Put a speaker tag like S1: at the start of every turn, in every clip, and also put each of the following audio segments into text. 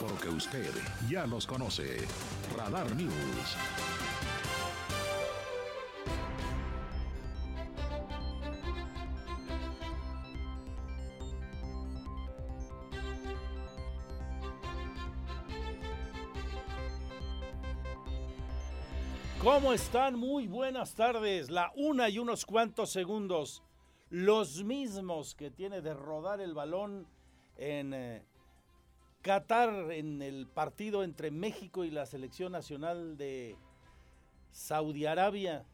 S1: Porque usted ya los conoce. Radar News.
S2: ¿Cómo están? Muy buenas tardes. La una y unos cuantos segundos. Los mismos que tiene de rodar el balón en eh, Qatar en el partido entre México y la selección nacional de Saudi Arabia.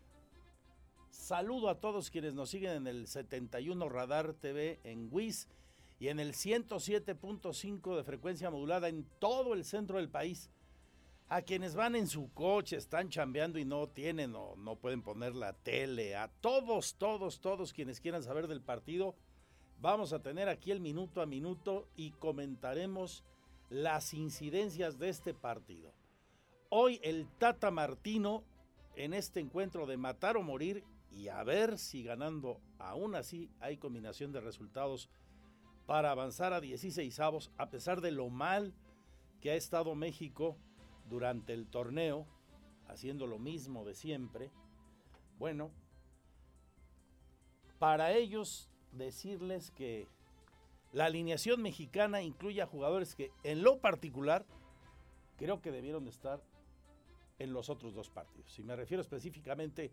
S2: Saludo a todos quienes nos siguen en el 71 Radar TV en WIS y en el 107.5 de frecuencia modulada en todo el centro del país a quienes van en su coche, están chambeando y no tienen o no pueden poner la tele, a todos, todos, todos quienes quieran saber del partido, vamos a tener aquí el minuto a minuto y comentaremos las incidencias de este partido. Hoy el Tata Martino en este encuentro de matar o morir y a ver si ganando aún así hay combinación de resultados para avanzar a 16 avos a pesar de lo mal que ha estado México durante el torneo, haciendo lo mismo de siempre, bueno, para ellos decirles que la alineación mexicana incluye a jugadores que en lo particular creo que debieron de estar en los otros dos partidos. Y me refiero específicamente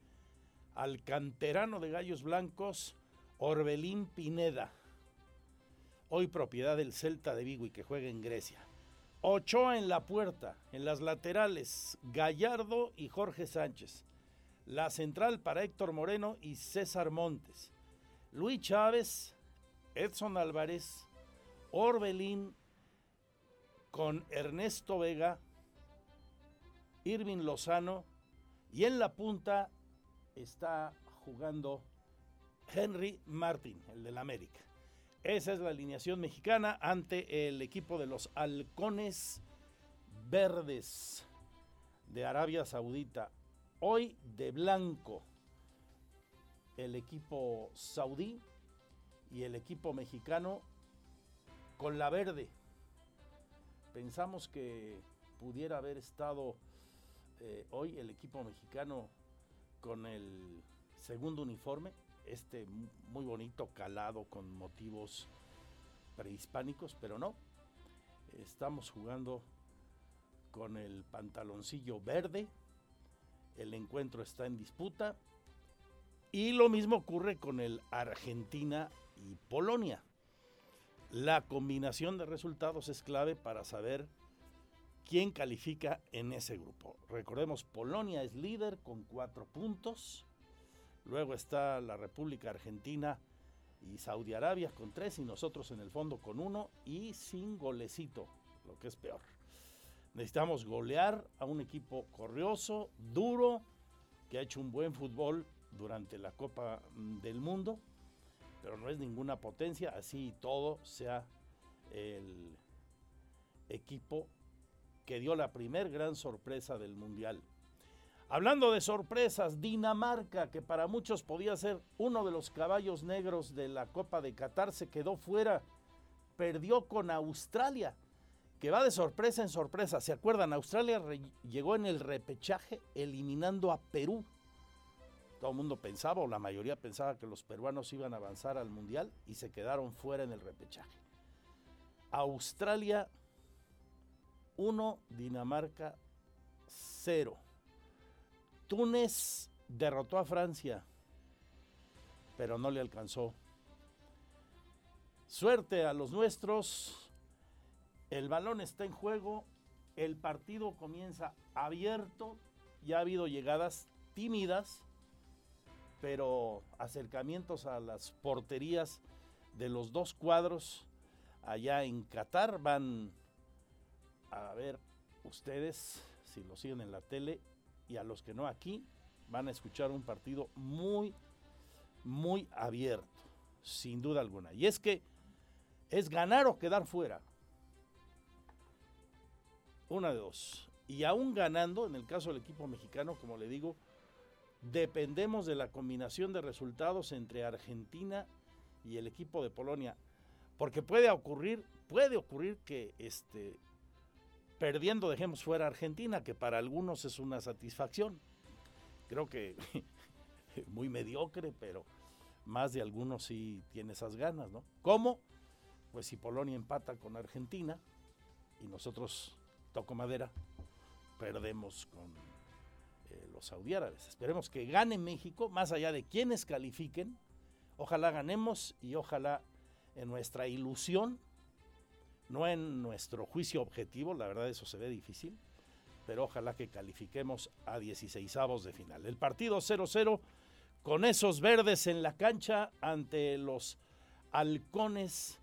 S2: al canterano de Gallos Blancos, Orbelín Pineda, hoy propiedad del Celta de Vigo y que juega en Grecia. Ochoa en la puerta, en las laterales, Gallardo y Jorge Sánchez. La central para Héctor Moreno y César Montes. Luis Chávez, Edson Álvarez, Orbelín con Ernesto Vega, Irving Lozano y en la punta está jugando Henry Martin, el del América. Esa es la alineación mexicana ante el equipo de los halcones verdes de Arabia Saudita. Hoy de blanco el equipo saudí y el equipo mexicano con la verde. Pensamos que pudiera haber estado eh, hoy el equipo mexicano con el segundo uniforme, este muy bonito calado con motivos prehispánicos, pero no. Estamos jugando con el pantaloncillo verde. El encuentro está en disputa. Y lo mismo ocurre con el Argentina y Polonia. La combinación de resultados es clave para saber quién califica en ese grupo. Recordemos, Polonia es líder con cuatro puntos. Luego está la República Argentina y Saudi Arabia con tres y nosotros en el fondo con uno y sin golecito, lo que es peor. Necesitamos golear a un equipo corrioso, duro, que ha hecho un buen fútbol durante la Copa del Mundo, pero no es ninguna potencia, así todo sea el equipo que dio la primer gran sorpresa del Mundial. Hablando de sorpresas, Dinamarca, que para muchos podía ser uno de los caballos negros de la Copa de Qatar, se quedó fuera, perdió con Australia, que va de sorpresa en sorpresa. ¿Se acuerdan? Australia llegó en el repechaje eliminando a Perú. Todo el mundo pensaba, o la mayoría pensaba, que los peruanos iban a avanzar al Mundial y se quedaron fuera en el repechaje. Australia 1, Dinamarca 0. Túnez derrotó a Francia, pero no le alcanzó. Suerte a los nuestros, el balón está en juego, el partido comienza abierto, ya ha habido llegadas tímidas, pero acercamientos a las porterías de los dos cuadros allá en Qatar van a ver ustedes si lo siguen en la tele, y a los que no aquí, van a escuchar un partido muy, muy abierto, sin duda alguna. Y es que es ganar o quedar fuera. Una de dos. Y aún ganando, en el caso del equipo mexicano, como le digo, dependemos de la combinación de resultados entre Argentina y el equipo de Polonia. Porque puede ocurrir, puede ocurrir que este, perdiendo dejemos fuera a Argentina, que para algunos es una satisfacción. Creo que muy mediocre, pero más de algunos sí tiene esas ganas, ¿no? ¿Cómo? Pues si Polonia empata con Argentina y nosotros, toco madera, perdemos con los saudiárabes. Esperemos que gane México, más allá de quienes califiquen. Ojalá ganemos y ojalá en nuestra ilusión, no en nuestro juicio objetivo, la verdad eso se ve difícil, pero ojalá que califiquemos a 16 avos de final. El partido 0-0 con esos verdes en la cancha ante los halcones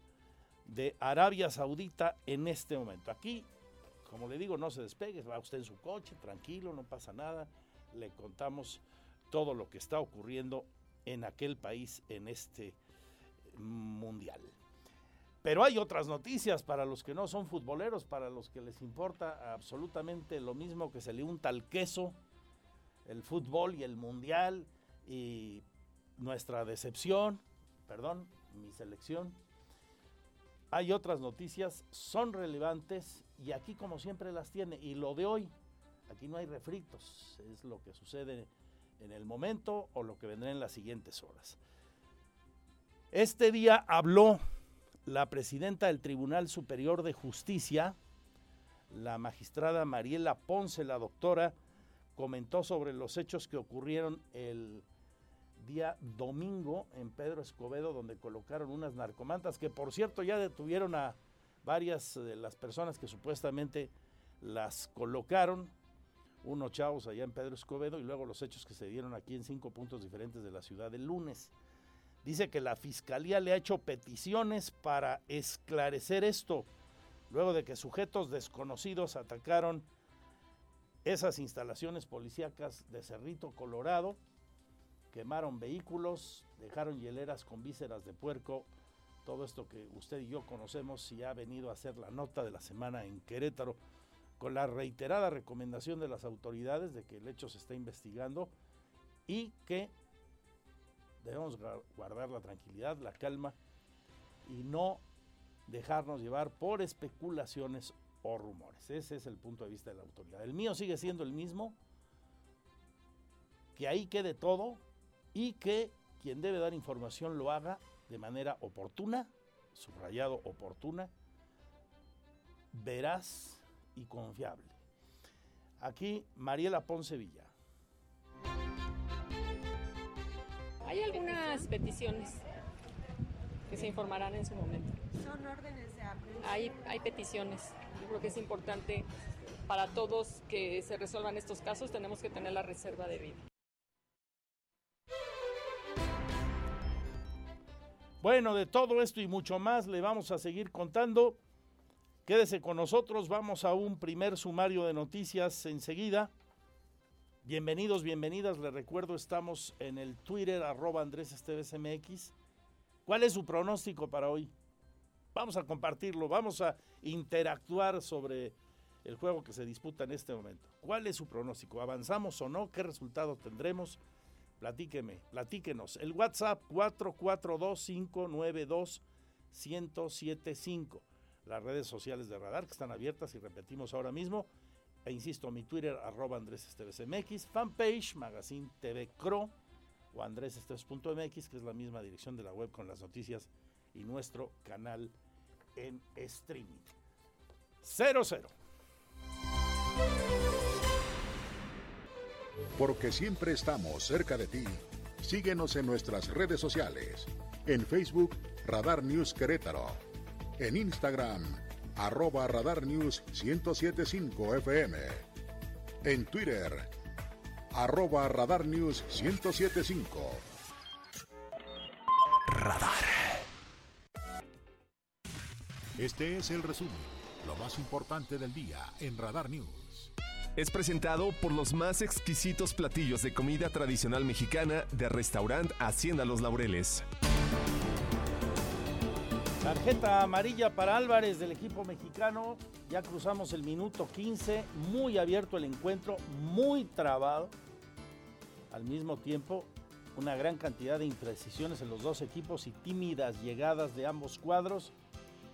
S2: de Arabia Saudita en este momento. Aquí como le digo, no se despegue, va usted en su coche, tranquilo, no pasa nada. Le contamos todo lo que está ocurriendo en aquel país en este mundial. Pero hay otras noticias para los que no son futboleros, para los que les importa absolutamente lo mismo que se le unta al queso, el fútbol y el mundial y nuestra decepción, perdón, mi selección. Hay otras noticias, son relevantes y aquí como siempre las tiene. Y lo de hoy, aquí no hay refritos, es lo que sucede en el momento o lo que vendrá en las siguientes horas. Este día habló la presidenta del Tribunal Superior de Justicia, la magistrada Mariela Ponce, la doctora, comentó sobre los hechos que ocurrieron el día domingo en Pedro Escobedo, donde colocaron unas narcomantas que por cierto ya detuvieron a varias de las personas que supuestamente las colocaron, unos chavos allá en Pedro Escobedo y luego los hechos que se dieron aquí en cinco puntos diferentes de la ciudad el lunes. Dice que la fiscalía le ha hecho peticiones para esclarecer esto, luego de que sujetos desconocidos atacaron esas instalaciones policíacas de Cerrito, Colorado, quemaron vehículos, dejaron hieleras con vísceras de puerco. Todo esto que usted y yo conocemos y ha venido a hacer la nota de la semana en Querétaro, con la reiterada recomendación de las autoridades de que el hecho se está investigando y que debemos guardar la tranquilidad, la calma y no dejarnos llevar por especulaciones o rumores. Ese es el punto de vista de la autoridad. El mío sigue siendo el mismo, que ahí quede todo y que quien debe dar información lo haga de manera oportuna, subrayado oportuna, veraz y confiable. Aquí Mariela Ponce Villa.
S3: Hay algunas peticiones que se informarán en su momento.
S4: Son órdenes de aprehensión.
S3: Hay, hay peticiones. Yo creo que es importante para todos que se resuelvan estos casos, tenemos que tener la reserva de vida.
S2: Bueno, de todo esto y mucho más le vamos a seguir contando. Quédese con nosotros, vamos a un primer sumario de noticias enseguida. Bienvenidos, bienvenidas, les recuerdo, estamos en el Twitter arroba Andrés MX. ¿Cuál es su pronóstico para hoy? Vamos a compartirlo, vamos a interactuar sobre el juego que se disputa en este momento. ¿Cuál es su pronóstico? ¿Avanzamos o no? ¿Qué resultado tendremos? Platíqueme, platíquenos. El WhatsApp 442-592-1075. Las redes sociales de Radar que están abiertas y repetimos ahora mismo. E insisto, mi Twitter, arroba Andrés MX, fanpage, Magazine TV Cro o andresesteves.mx, que es la misma dirección de la web con las noticias y nuestro canal en streaming. 00.
S1: Porque siempre estamos cerca de ti. Síguenos en nuestras redes sociales. En Facebook, Radar News Querétaro. En Instagram, arroba Radar News 1075 FM. En Twitter, arroba Radar News 1075. Radar. Este es el resumen, lo más importante del día en Radar News.
S5: es presentado por los más exquisitos platillos de comida tradicional mexicana de restaurante Hacienda Los Laureles.
S2: Tarjeta amarilla para Álvarez del equipo mexicano. Ya cruzamos el minuto 15. Muy abierto el encuentro, muy trabado. Al mismo tiempo, una gran cantidad de imprecisiones en los dos equipos y tímidas llegadas de ambos cuadros.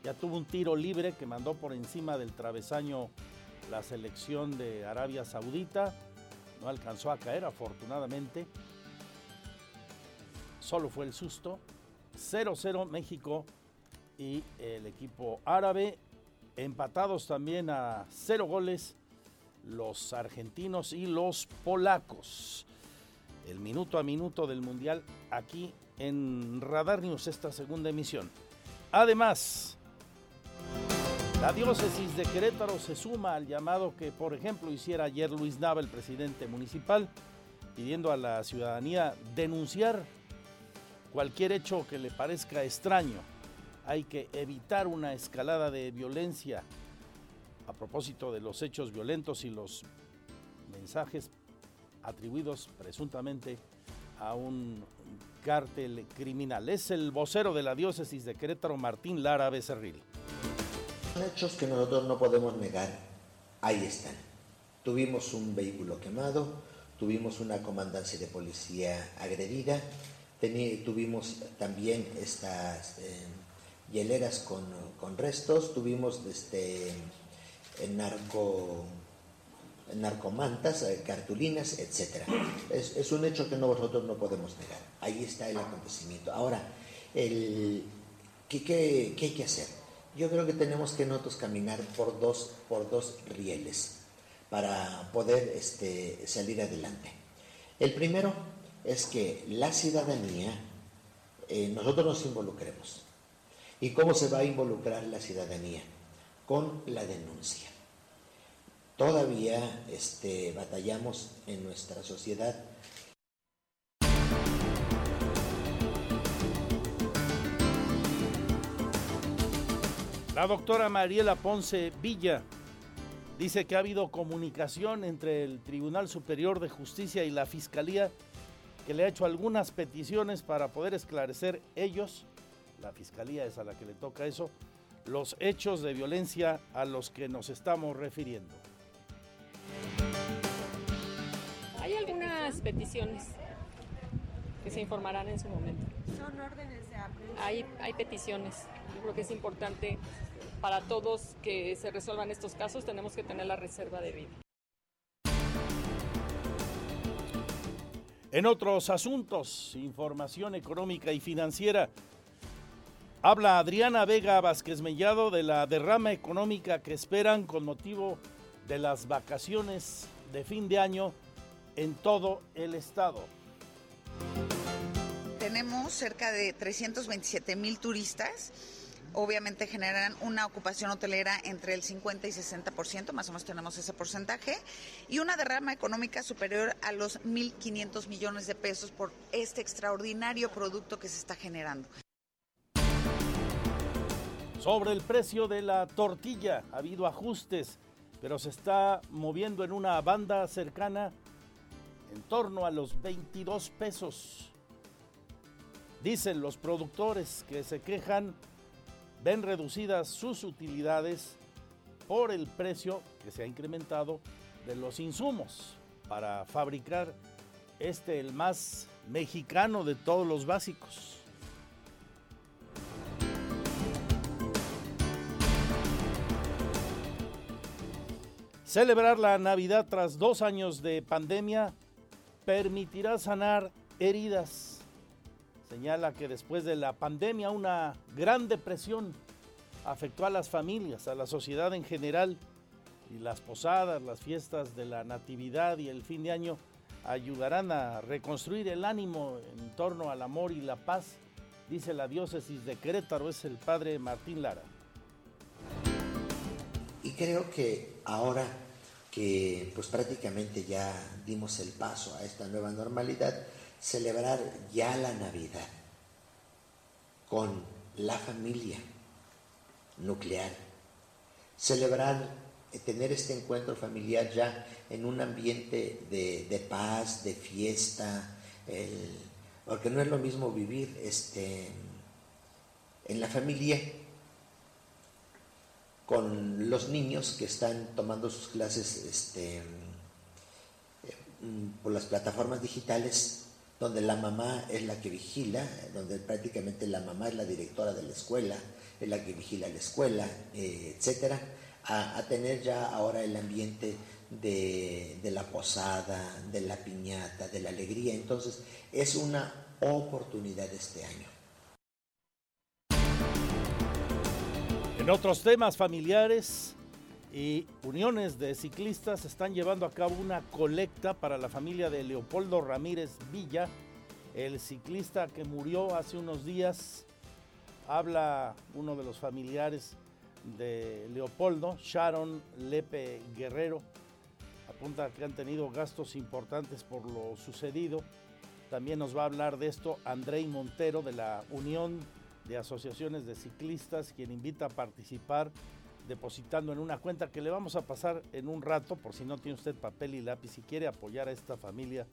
S2: Ya tuvo un tiro libre que mandó por encima del travesaño la selección de Arabia Saudita. No alcanzó a caer, afortunadamente. Solo fue el susto. 0-0 México y el equipo árabe. Empatados también a cero goles los argentinos y los polacos. El minuto a minuto del Mundial aquí en Radar esta segunda emisión. Además, la diócesis de Querétaro se suma al llamado que, por ejemplo, hiciera ayer Luis Nava, el presidente municipal, pidiendo a la ciudadanía denunciar cualquier hecho que le parezca extraño. Hay que evitar una escalada de violencia a propósito de los hechos violentos y los mensajes atribuidos presuntamente a un cártel criminal. Es el vocero de la diócesis de Querétaro, Martín Lara Becerril.
S6: Son hechos que nosotros no podemos negar, ahí están. Tuvimos un vehículo quemado, tuvimos una comandancia de policía agredida, tuvimos también estas eh, hieleras con, con, restos, tuvimos este, narco, narcomantas, eh, cartulinas, etc. Es, un hecho que nosotros no podemos negar. Ahí está el acontecimiento. Ahora, ¿qué, qué, qué hay que hacer? yo creo que tenemos que nosotros caminar por dos, por dos rieles para poder este, salir adelante. El primero es que la ciudadanía, eh, nosotros nos involucremos. ¿Y cómo se va a involucrar la ciudadanía? Con la denuncia. Todavía este, batallamos en nuestra sociedad
S2: La doctora Mariela Ponce Villa dice que ha habido comunicación entre el Tribunal Superior de Justicia y la Fiscalía que le ha hecho algunas peticiones para poder esclarecer ellos, la Fiscalía es a la que le toca eso, los hechos de violencia a los que nos estamos refiriendo.
S3: Hay algunas peticiones que se informarán en su momento.
S4: Son órdenes de aprehensión.
S3: Hay, hay peticiones. Yo creo que es importante para todos que se resuelvan estos casos, tenemos que tener la reserva de vida.
S2: En otros asuntos, información económica y financiera, habla Adriana Vega Vázquez Mellado de la derrama económica que esperan con motivo de las vacaciones de fin de año en todo el estado.
S7: Tenemos cerca de 327 mil turistas obviamente generan una ocupación hotelera entre el 50 y 60%, más o menos tenemos ese porcentaje, y una derrama económica superior a los 1.500 millones de pesos por este extraordinario producto que se está generando.
S2: Sobre el precio de la tortilla ha habido ajustes, pero se está moviendo en una banda cercana en torno a los 22 pesos. Dicen los productores que se quejan ven reducidas sus utilidades por el precio que se ha incrementado de los insumos para fabricar este el más mexicano de todos los básicos. Celebrar la Navidad tras dos años de pandemia permitirá sanar heridas señala que después de la pandemia una gran depresión afectó a las familias, a la sociedad en general y las posadas, las fiestas de la Natividad y el fin de año ayudarán a reconstruir el ánimo en torno al amor y la paz, dice la diócesis de Querétaro, es el padre Martín Lara.
S6: Y creo que ahora que pues prácticamente ya dimos el paso a esta nueva normalidad, celebrar ya la Navidad con la familia nuclear, celebrar eh, tener este encuentro familiar ya en un ambiente de, paz, de fiesta, porque no es lo mismo vivir este, en la familia con los niños que están tomando sus clases este, eh, por las plataformas digitales, donde la mamá es la que vigila, donde prácticamente la mamá es la directora de la escuela, es la que vigila la escuela, eh, etcétera a, tener ya ahora el ambiente de, la posada, de la piñata, de la alegría. Entonces, es una oportunidad este año.
S2: En otros temas familiares y uniones de ciclistas están llevando a cabo una colecta para la familia de Leopoldo Ramírez Villa, el ciclista que murió hace unos días. Habla uno de los familiares de Leopoldo, Sharon Lepe Guerrero, apunta que han tenido gastos importantes por lo sucedido. También nos va a hablar de esto Andrei Montero de la Unión de Asociaciones de Ciclistas, quien invita a participar depositando en una cuenta que le vamos a pasar en un rato, por si no tiene usted papel y lápiz, si quiere apoyar a esta familia.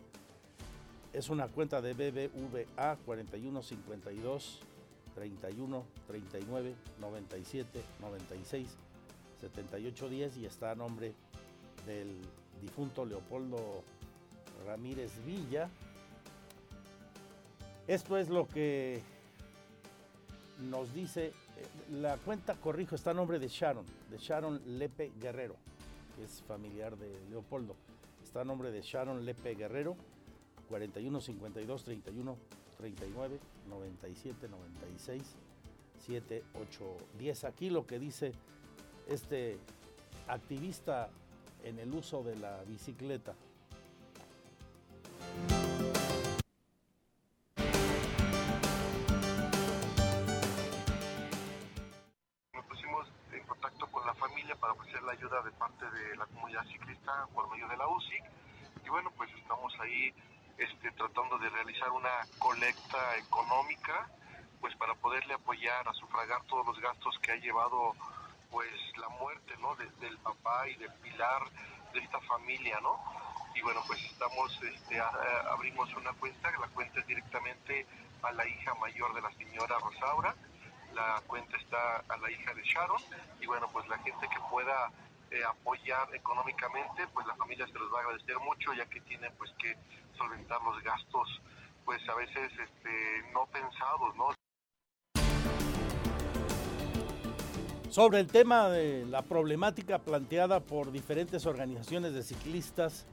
S2: Es una cuenta de BBVA 4152 31 39 97 96 78 10 y está a nombre del difunto Leopoldo Ramírez Villa. Esto es lo que nos dice, eh, la cuenta, corrijo, está a nombre de Sharon, de Sharon Lepe Guerrero, que es familiar de Leopoldo. Está a nombre de Sharon Lepe Guerrero, 41 52 31 39 97 96 7 8 10. Aquí lo que dice este activista en el uso de la bicicleta.
S8: Ayuda de parte de la comunidad ciclista por medio de la UCI y bueno pues estamos ahí este, tratando de realizar una colecta económica, pues para poderle apoyar a sufragar todos los gastos que ha llevado pues la muerte, ¿no? del papá y del pilar de esta familia, ¿no? Y bueno, pues estamos, este, abrimos una cuenta, la cuenta es directamente a la hija mayor de la señora Rosaura, la cuenta está a la hija de Sharon, y bueno, pues la gente que pueda eh, apoyar económicamente, pues la familia se los va a agradecer mucho, ya que tiene pues que solventar los gastos, pues a veces este, no pensados, ¿no?
S2: Sobre el tema de la problemática planteada por diferentes organizaciones de ciclistas,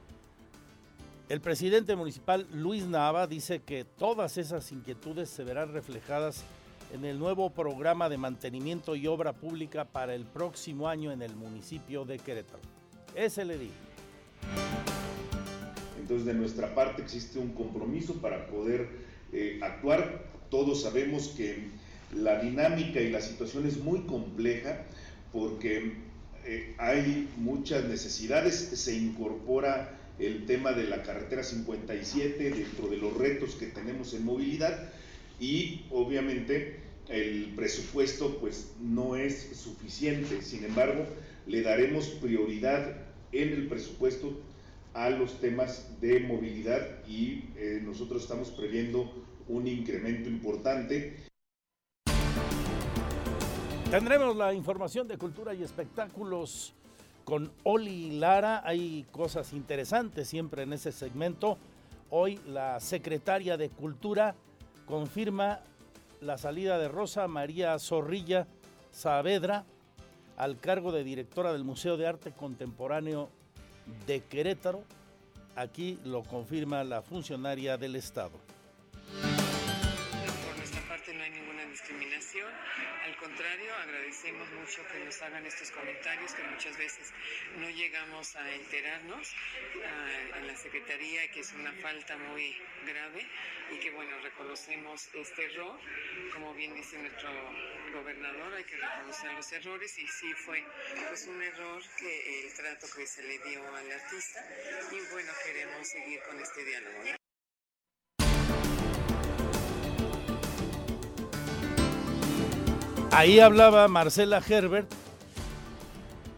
S2: el presidente municipal Luis Nava dice que todas esas inquietudes se verán reflejadas en el nuevo programa de mantenimiento y obra pública para el próximo año en el municipio de Querétaro. Ese le digo.
S9: Entonces de nuestra parte existe un compromiso para poder eh, actuar. Todos sabemos que la dinámica y la situación es muy compleja porque eh, hay muchas necesidades, se incorpora el tema de la carretera 57 dentro de los retos que tenemos en movilidad y obviamente el presupuesto pues no es suficiente, sin embargo le daremos prioridad en el presupuesto a los temas de movilidad y eh, nosotros estamos previendo un incremento importante.
S2: Tendremos la información de cultura y espectáculos con Oli Lara. Hay cosas interesantes siempre en ese segmento. Hoy la secretaria de Cultura confirma la salida de Rosa María Zorrilla Saavedra al cargo de directora del Museo de Arte Contemporáneo de Querétaro. Aquí lo confirma la funcionaria del Estado.
S10: Agradecemos mucho que nos hagan estos comentarios que muchas veces no llegamos a enterarnos ah, en la Secretaría, que es una falta muy grave y que bueno, reconocemos este error. Como bien dice nuestro gobernador, hay que reconocer los errores y sí fue pues un error que el trato que se le dio al artista y bueno, queremos seguir con este diálogo.
S2: Ahí hablaba Marcela Herbert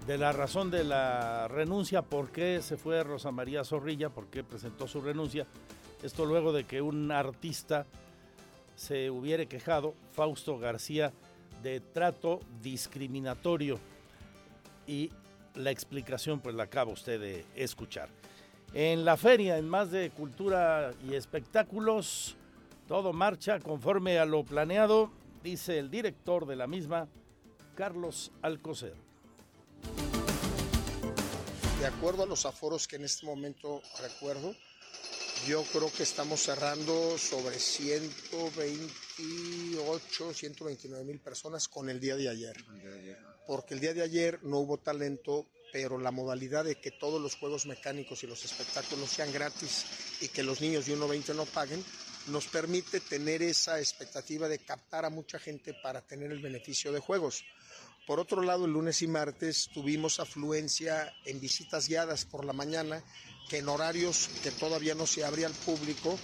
S2: de la razón de la renuncia, por qué se fue Rosa María Zorrilla, por qué presentó su renuncia. Esto luego de que un artista se hubiera quejado, Fausto García, de trato discriminatorio. Y la explicación pues la acaba usted de escuchar. En la feria, en más de cultura y espectáculos, todo marcha conforme a lo planeado, dice el director de la misma, Carlos Alcocer.
S11: De acuerdo a los aforos que en este momento recuerdo, yo creo que estamos cerrando sobre 128, 129 mil personas con el día de ayer. Porque el día de ayer no hubo talento, pero la modalidad de que todos los juegos mecánicos y los espectáculos sean gratis y que los niños de 1.20 no paguen, nos permite tener esa expectativa de captar a mucha gente para tener el beneficio de juegos. Por otro lado, el lunes y martes tuvimos afluencia en visitas guiadas por la mañana, que en horarios que todavía no se abría al público.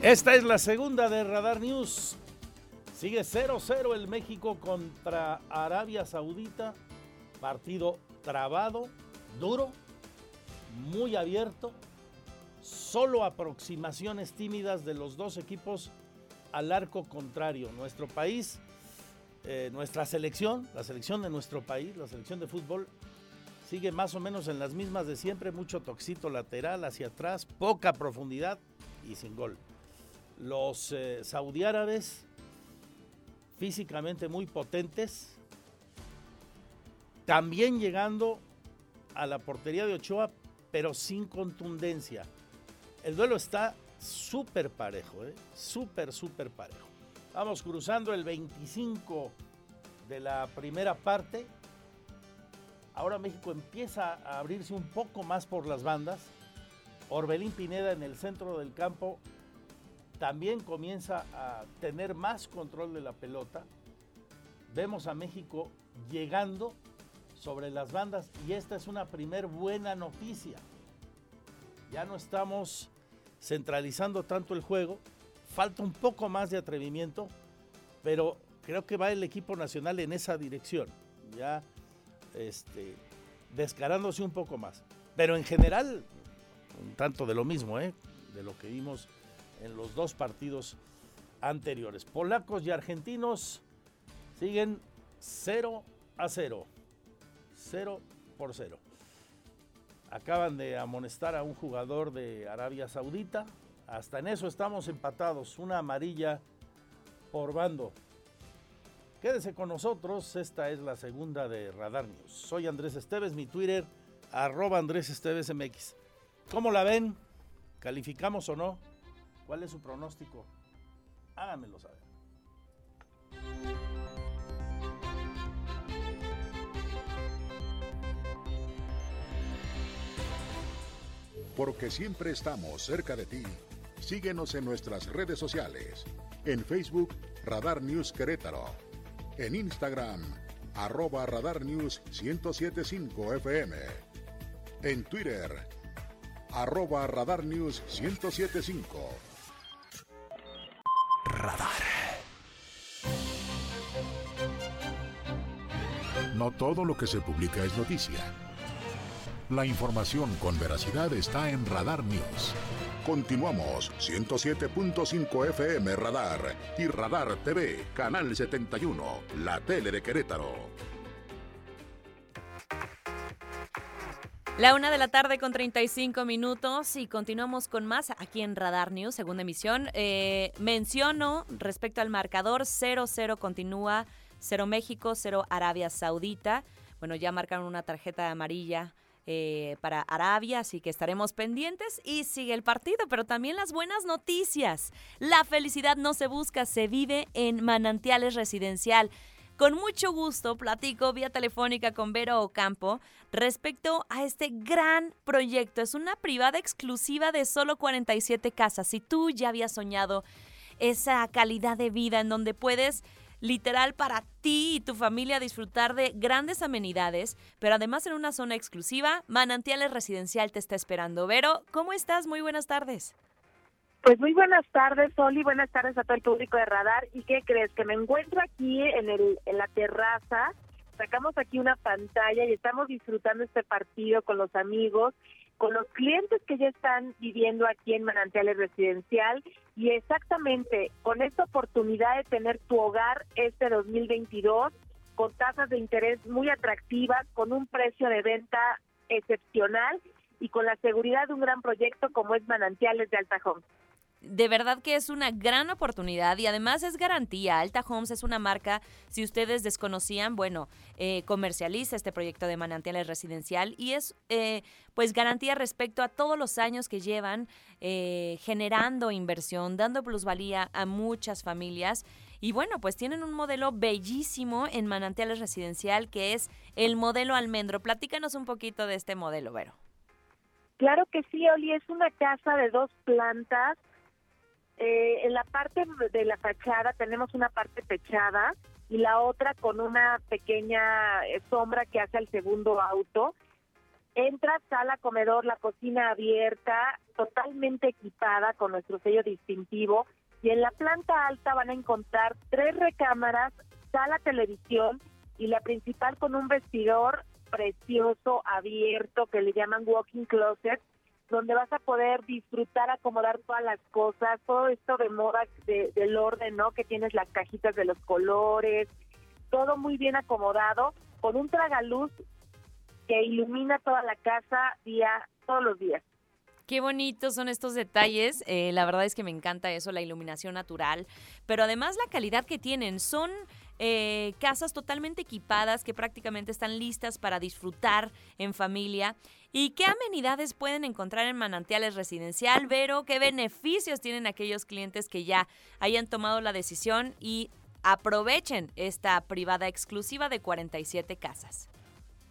S2: Esta es la segunda de Radar News. Sigue 0-0 el México contra Arabia Saudita. Partido trabado, duro, muy abierto. Solo aproximaciones tímidas de los dos equipos al arco contrario. Nuestro país, eh, nuestra selección, la selección de nuestro país, la selección de fútbol, sigue más o menos en las mismas de siempre, mucho toxito lateral hacia atrás, poca profundidad y sin gol. Los eh, saudí árabes, físicamente muy potentes, también llegando a la portería de Ochoa, pero sin contundencia. El duelo está súper parejo, ¿eh? súper, súper parejo. Vamos cruzando el 25 de la primera parte. Ahora México empieza a abrirse un poco más por las bandas. Orbelín Pineda en el centro del campo también comienza a tener más control de la pelota. Vemos a México llegando sobre las bandas y esta es una primer buena noticia. Ya no estamos centralizando tanto el juego. Falta un poco más de atrevimiento, pero creo que va el equipo nacional en esa dirección, ya este, descarándose un poco más. Pero en general, un tanto de lo mismo, ¿eh? de lo que vimos en los dos partidos anteriores. Polacos y argentinos siguen 0 a 0. 0 por 0. Acaban de amonestar a un jugador de Arabia Saudita. Hasta en eso estamos empatados. Una amarilla por bando. Quédese con nosotros. Esta es la segunda de Radar News. Soy Andrés Esteves, mi Twitter, arroba Andrés Esteves MX. ¿Cómo la ven? ¿Calificamos o no? ¿Cuál es su pronóstico? Háganmelo saber.
S1: Porque siempre estamos cerca de ti. Síguenos en nuestras redes sociales. En Facebook, Radar News Querétaro. En Instagram, arroba Radar News 1075 FM. En Twitter, arroba Radar News 1075. Radar. No todo lo que se publica es noticia. La información con veracidad está en Radar News. Continuamos 107.5 FM Radar y Radar TV, Canal 71, la tele de Querétaro.
S12: La una de la tarde con 35 minutos y continuamos con más aquí en Radar News, segunda emisión. Eh, menciono respecto al marcador 0-0 continúa, 0 México, 0 Arabia Saudita. Bueno, ya marcaron una tarjeta amarilla eh, para Arabia, así que estaremos pendientes y sigue el partido, pero también las buenas noticias. La felicidad no se busca, se vive en Manantiales Residencial. Con mucho gusto platico vía telefónica con Vero Ocampo respecto a este gran proyecto. Es una privada exclusiva de solo 47 casas. Si tú ya habías soñado esa calidad de vida en donde puedes literal para ti y tu familia disfrutar de grandes amenidades, pero además en una zona exclusiva, Manantiales Residencial te está esperando. Vero, ¿cómo estás? Muy buenas tardes.
S13: Pues muy buenas tardes, Oli, buenas tardes a todo el público de Radar. ¿Y qué crees? Que me encuentro aquí en, el, en la terraza, sacamos aquí una pantalla y estamos disfrutando este partido con los amigos, con los clientes que ya están viviendo aquí en Manantiales Residencial y exactamente con esta oportunidad de tener tu hogar este 2022 con tasas de interés muy atractivas, con un precio de venta excepcional y con la seguridad de un gran proyecto como es Manantiales de Alta
S12: de verdad que es una gran oportunidad y además es garantía. Alta Homes es una marca, si ustedes desconocían, bueno, eh, comercializa este proyecto de manantiales residencial y es eh, pues garantía respecto a todos los años que llevan eh, generando inversión, dando plusvalía a muchas familias. Y bueno, pues tienen un modelo bellísimo en manantiales residencial que es el modelo almendro. Platícanos un poquito de este modelo, Vero.
S13: Claro que sí, Oli, es una casa de dos plantas eh, en la parte de la fachada tenemos una parte techada y la otra con una pequeña eh, sombra que hace el segundo auto. Entra sala, comedor, la cocina abierta, totalmente equipada con nuestro sello distintivo. Y en la planta alta van a encontrar tres recámaras, sala televisión y la principal con un vestidor precioso, abierto, que le llaman walking closet, donde vas a poder disfrutar, acomodar todas las cosas, todo esto de moda del orden, ¿no? Que tienes las cajitas de los colores, todo muy bien acomodado, con un tragaluz que ilumina toda la casa día, todos los días.
S12: Qué bonitos son estos detalles. Eh, la verdad es que me encanta eso, la iluminación natural. Pero además la calidad que tienen. Son eh, casas totalmente equipadas que prácticamente están listas para disfrutar en familia. ¿Y qué amenidades pueden encontrar en Manantiales Residencial, Vero? ¿Qué beneficios tienen aquellos clientes que ya hayan tomado la decisión y aprovechen esta privada exclusiva de 47 casas?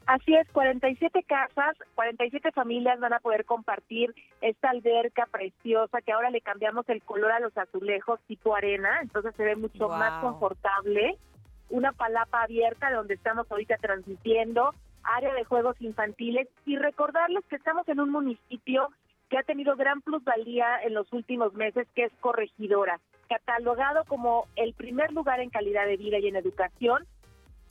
S13: Así es, 47 casas, 47 familias van a poder compartir esta alberca preciosa que ahora le cambiamos el color a los azulejos tipo arena, entonces se ve mucho más confortable una palapa abierta donde estamos ahorita transmitiendo, área de juegos infantiles y recordarles que estamos en un municipio que ha tenido gran plusvalía en los últimos meses, que es Corregidora, catalogado como el primer lugar en calidad de vida y en educación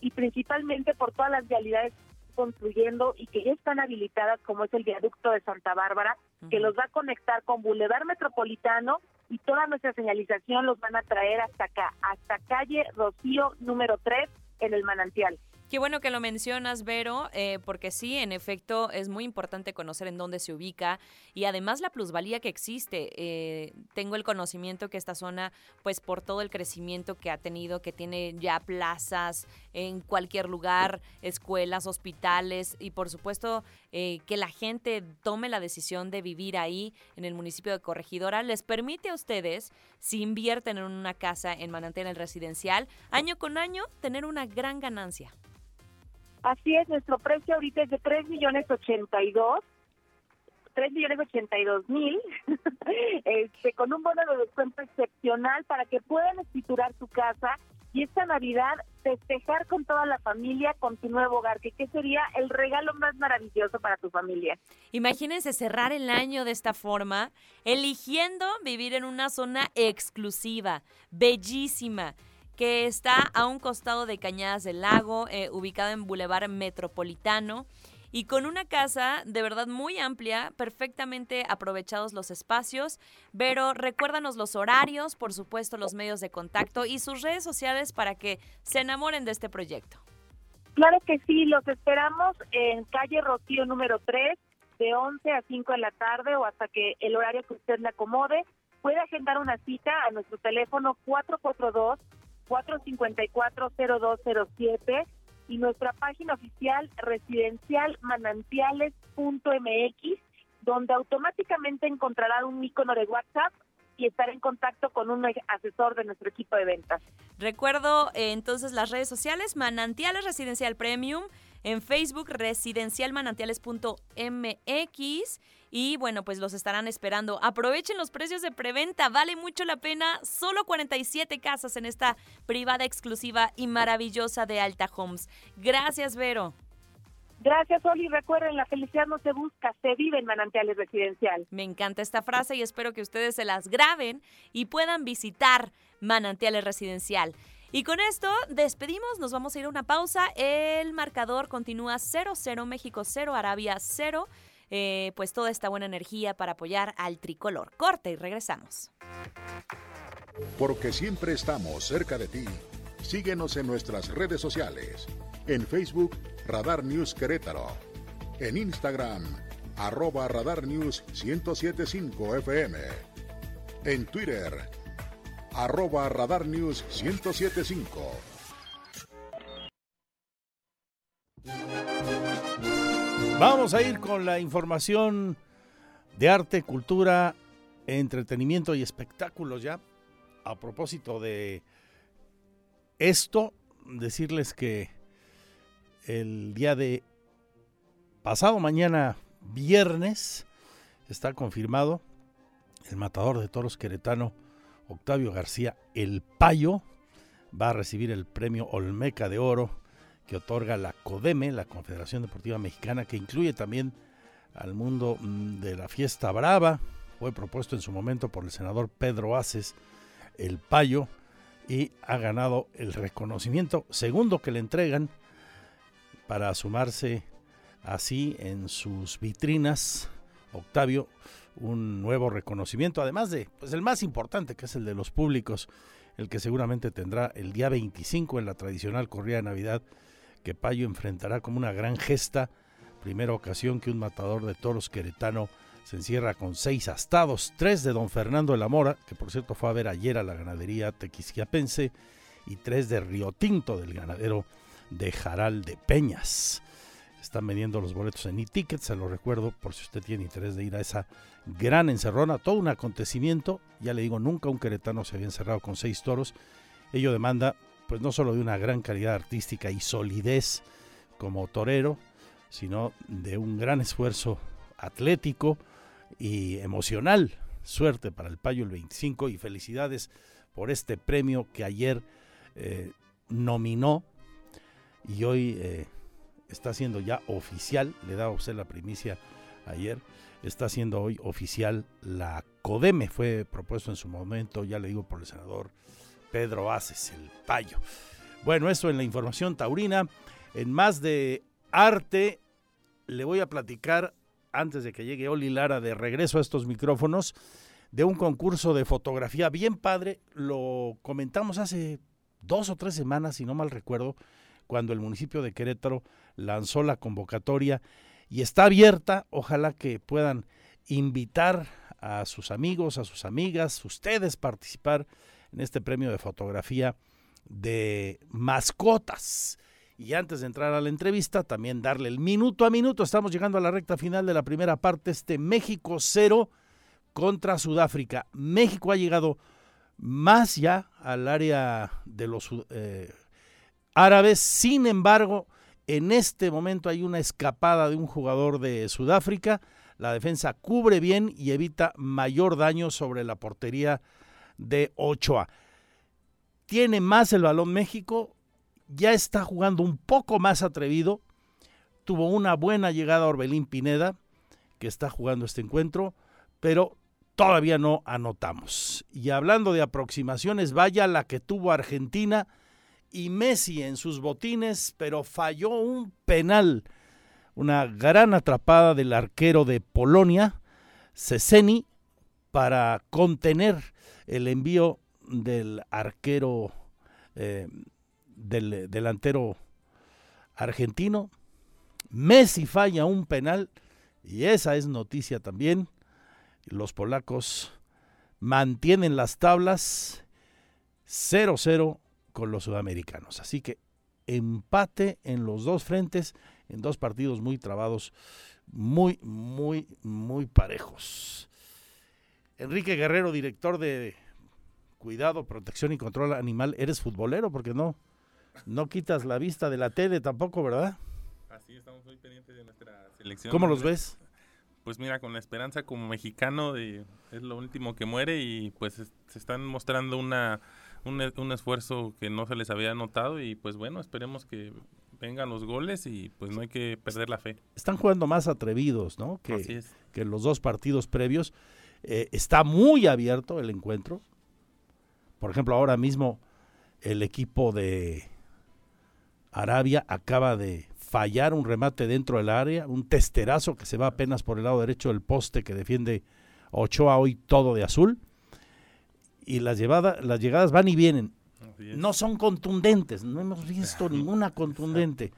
S13: y principalmente por todas las realidades construyendo y que ya están habilitadas, como es el viaducto de Santa Bárbara, que los va a conectar con Boulevard Metropolitano y toda nuestra señalización los van a traer hasta acá, hasta calle Rocío número 3 en el manantial.
S12: Qué bueno que lo mencionas, Vero, eh, porque sí, en efecto, es muy importante conocer en dónde se ubica y además la plusvalía que existe. Eh, tengo el conocimiento que esta zona, pues por todo el crecimiento que ha tenido, que tiene ya plazas en cualquier lugar, escuelas, hospitales y por supuesto eh, que la gente tome la decisión de vivir ahí en el municipio de Corregidora, les permite a ustedes, si invierten en una casa en Manantial Residencial, año con año tener una gran ganancia.
S13: Así es, nuestro precio ahorita es de 3 millones 82, 3 millones 82 mil, este, con un bono de descuento excepcional para que puedan escriturar su casa y esta Navidad festejar con toda la familia con tu nuevo hogar, que qué sería el regalo más maravilloso para tu familia.
S12: Imagínense cerrar el año de esta forma, eligiendo vivir en una zona exclusiva, bellísima que está a un costado de Cañadas del Lago, eh, ubicado en Boulevard Metropolitano y con una casa de verdad muy amplia, perfectamente aprovechados los espacios. Pero recuérdanos los horarios, por supuesto los medios de contacto y sus redes sociales para que se enamoren de este proyecto.
S13: Claro que sí, los esperamos en calle Rocío número 3, de 11 a 5 de la tarde o hasta que el horario que usted le acomode. Puede agendar una cita a nuestro teléfono 442 454-0207 y nuestra página oficial residencialmanantiales.mx, donde automáticamente encontrará un icono de WhatsApp y estar en contacto con un asesor de nuestro equipo de ventas.
S12: Recuerdo eh, entonces las redes sociales, Manantiales Residencial Premium, en Facebook residencialmanantiales.mx y bueno, pues los estarán esperando. Aprovechen los precios de preventa, vale mucho la pena. Solo 47 casas en esta privada exclusiva y maravillosa de Alta Homes. Gracias, Vero.
S13: Gracias, Oli. Recuerden, la felicidad no se busca, se vive en Manantiales Residencial.
S12: Me encanta esta frase y espero que ustedes se las graben y puedan visitar Manantiales Residencial. Y con esto despedimos, nos vamos a ir a una pausa. El marcador continúa 0-0, México 0, Arabia 0. Eh, pues toda esta buena energía para apoyar al tricolor. Corte y regresamos.
S1: Porque siempre estamos cerca de ti. Síguenos en nuestras redes sociales. En Facebook, Radar News Querétaro. En Instagram, arroba Radar News 1075 FM. En Twitter, arroba Radar News 1075.
S2: Vamos a ir con la información de arte, cultura, entretenimiento y espectáculos ya. A propósito de esto, decirles que el día de pasado mañana, viernes, está confirmado el matador de toros queretano, Octavio García El Payo, va a recibir el premio Olmeca de Oro que otorga la CODEME, la Confederación Deportiva Mexicana, que incluye también al mundo mm, de la fiesta brava. Fue propuesto en su momento por el senador Pedro Aces, el Payo, y ha ganado el reconocimiento segundo que le entregan para sumarse así en sus vitrinas, Octavio, un nuevo reconocimiento, además de pues el más importante que es el de los públicos, el que seguramente tendrá el día 25 en la tradicional corrida de Navidad que Payo enfrentará como una gran gesta, primera ocasión que un matador de toros queretano se encierra con seis astados, tres de don Fernando de la Mora, que por cierto fue a ver ayer a la ganadería tequisquiapense, y tres de Río Tinto, del ganadero de Jaral de Peñas. Están vendiendo los boletos en e-ticket, se lo recuerdo por si usted tiene interés de ir a esa gran encerrona, todo un acontecimiento. Ya le digo, nunca un queretano se había encerrado con seis toros. Ello demanda pues no solo de una gran calidad artística y solidez como torero, sino de un gran esfuerzo atlético y emocional. Suerte para el Payo el 25 y felicidades por este premio que ayer eh, nominó y hoy eh, está siendo ya oficial, le da a usted la primicia ayer, está siendo hoy oficial la CODEME, fue propuesto en su momento, ya le digo por el senador Pedro Aces, el payo. Bueno, eso en la información taurina. En más de arte, le voy a platicar, antes de que llegue Oli Lara de regreso a estos micrófonos, de un concurso de fotografía bien padre. Lo comentamos hace dos o tres semanas, si no mal recuerdo, cuando el municipio de Querétaro lanzó la convocatoria y está abierta. Ojalá que puedan invitar a sus amigos, a sus amigas, ustedes participar en este premio de fotografía de mascotas. Y antes de entrar a la entrevista, también darle el minuto a minuto. Estamos llegando a la recta final de la primera parte. Este México cero contra Sudáfrica. México ha llegado más ya al área de los eh, árabes. Sin embargo, en este momento hay una escapada de un jugador de Sudáfrica. La defensa cubre bien y evita mayor daño sobre la portería de Ochoa. Tiene más el balón México, ya está jugando un poco más atrevido. Tuvo una buena llegada Orbelín Pineda, que está jugando este encuentro, pero todavía no anotamos. Y hablando de aproximaciones, vaya la que tuvo Argentina y Messi en sus botines, pero falló un penal. Una gran atrapada del arquero de Polonia, Ceseni, para contener el envío del arquero, eh, del delantero argentino. Messi falla un penal y esa es noticia también. Los polacos mantienen las tablas 0-0 con los sudamericanos. Así que empate en los dos frentes, en dos partidos muy trabados, muy, muy, muy parejos. Enrique Guerrero, director de Cuidado, Protección y Control Animal, eres futbolero porque no, no quitas la vista de la tele tampoco, ¿verdad?
S14: Así estamos muy pendientes de nuestra selección.
S2: ¿Cómo los ves?
S14: Pues mira, con la esperanza como mexicano de, es lo último que muere y pues se están mostrando una, un, un esfuerzo que no se les había notado y pues bueno, esperemos que vengan los goles y pues no hay que perder la fe.
S2: Están jugando más atrevidos, ¿no? Que,
S14: Así es.
S2: que los dos partidos previos. Eh, está muy abierto el encuentro. Por ejemplo, ahora mismo el equipo de Arabia acaba de fallar un remate dentro del área, un testerazo que se va apenas por el lado derecho del poste que defiende Ochoa hoy todo de azul. Y las, llevada, las llegadas van y vienen. No son contundentes, no hemos visto ninguna contundente,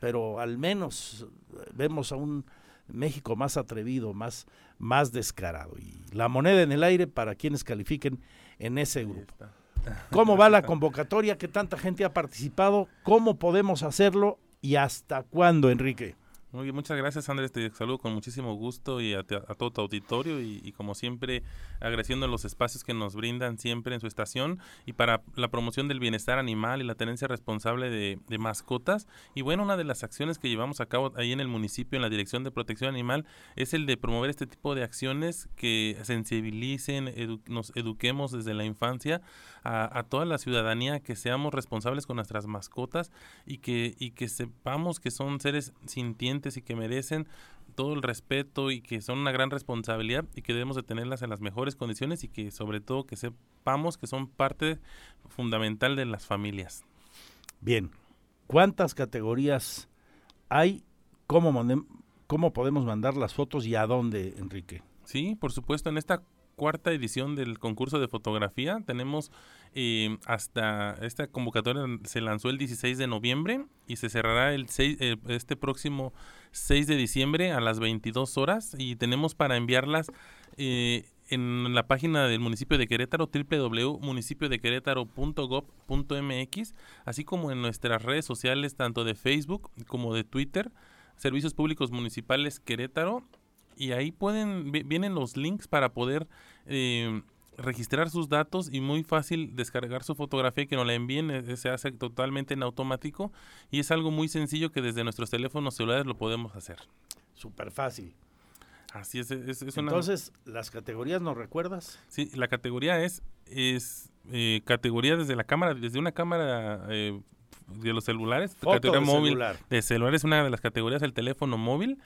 S2: pero al menos vemos a un México más atrevido, más, más descarado. Y la moneda en el aire para quienes califiquen en ese grupo. ¿Cómo va la convocatoria? ¿Qué tanta gente ha participado? ¿Cómo podemos hacerlo? ¿Y hasta cuándo, Enrique?
S14: Muy bien, muchas gracias Andrés, te saludo con muchísimo gusto y a, a todo tu auditorio y, y como siempre agradeciendo los espacios que nos brindan siempre en su estación y para la promoción del bienestar animal y la tenencia responsable de, de mascotas. Y bueno, una de las acciones que llevamos a cabo ahí en el municipio en la Dirección de Protección Animal es el de promover este tipo de acciones que sensibilicen, edu- nos eduquemos desde la infancia a, a toda la ciudadanía que seamos responsables con nuestras mascotas y que, y que sepamos que son seres sintientes y que merecen todo el respeto y que son una gran responsabilidad y que debemos de tenerlas en las mejores condiciones y que sobre todo que sepamos que son parte fundamental de las familias.
S2: Bien, ¿cuántas categorías hay? ¿Cómo, ¿Cómo podemos mandar las fotos y a dónde, Enrique?
S14: Sí, por supuesto, en esta cuarta edición del concurso de fotografía. Tenemos eh, hasta esta convocatoria se lanzó el 16 de noviembre y se cerrará el 6, eh, este próximo 6 de diciembre a las 22 horas. Y tenemos para enviarlas eh, en la página del municipio de Querétaro www.municipiodequerétaro.gov.mx así como en nuestras redes sociales tanto de Facebook como de Twitter Servicios Públicos Municipales Querétaro y ahí pueden vi- vienen los links para poder eh, registrar sus datos y muy fácil descargar su fotografía y que nos la envíen eh, se hace totalmente en automático y es algo muy sencillo que desde nuestros teléfonos celulares lo podemos hacer
S2: Súper fácil.
S14: así es es, es una
S2: Entonces, ¿las categorías nos recuerdas?
S14: Sí, la categoría es, es eh, categoría desde la cámara, desde una cámara eh, de los celulares,
S2: Foto
S14: categoría
S2: de
S14: móvil
S2: celular.
S14: de celular es una de las categorías, el teléfono móvil.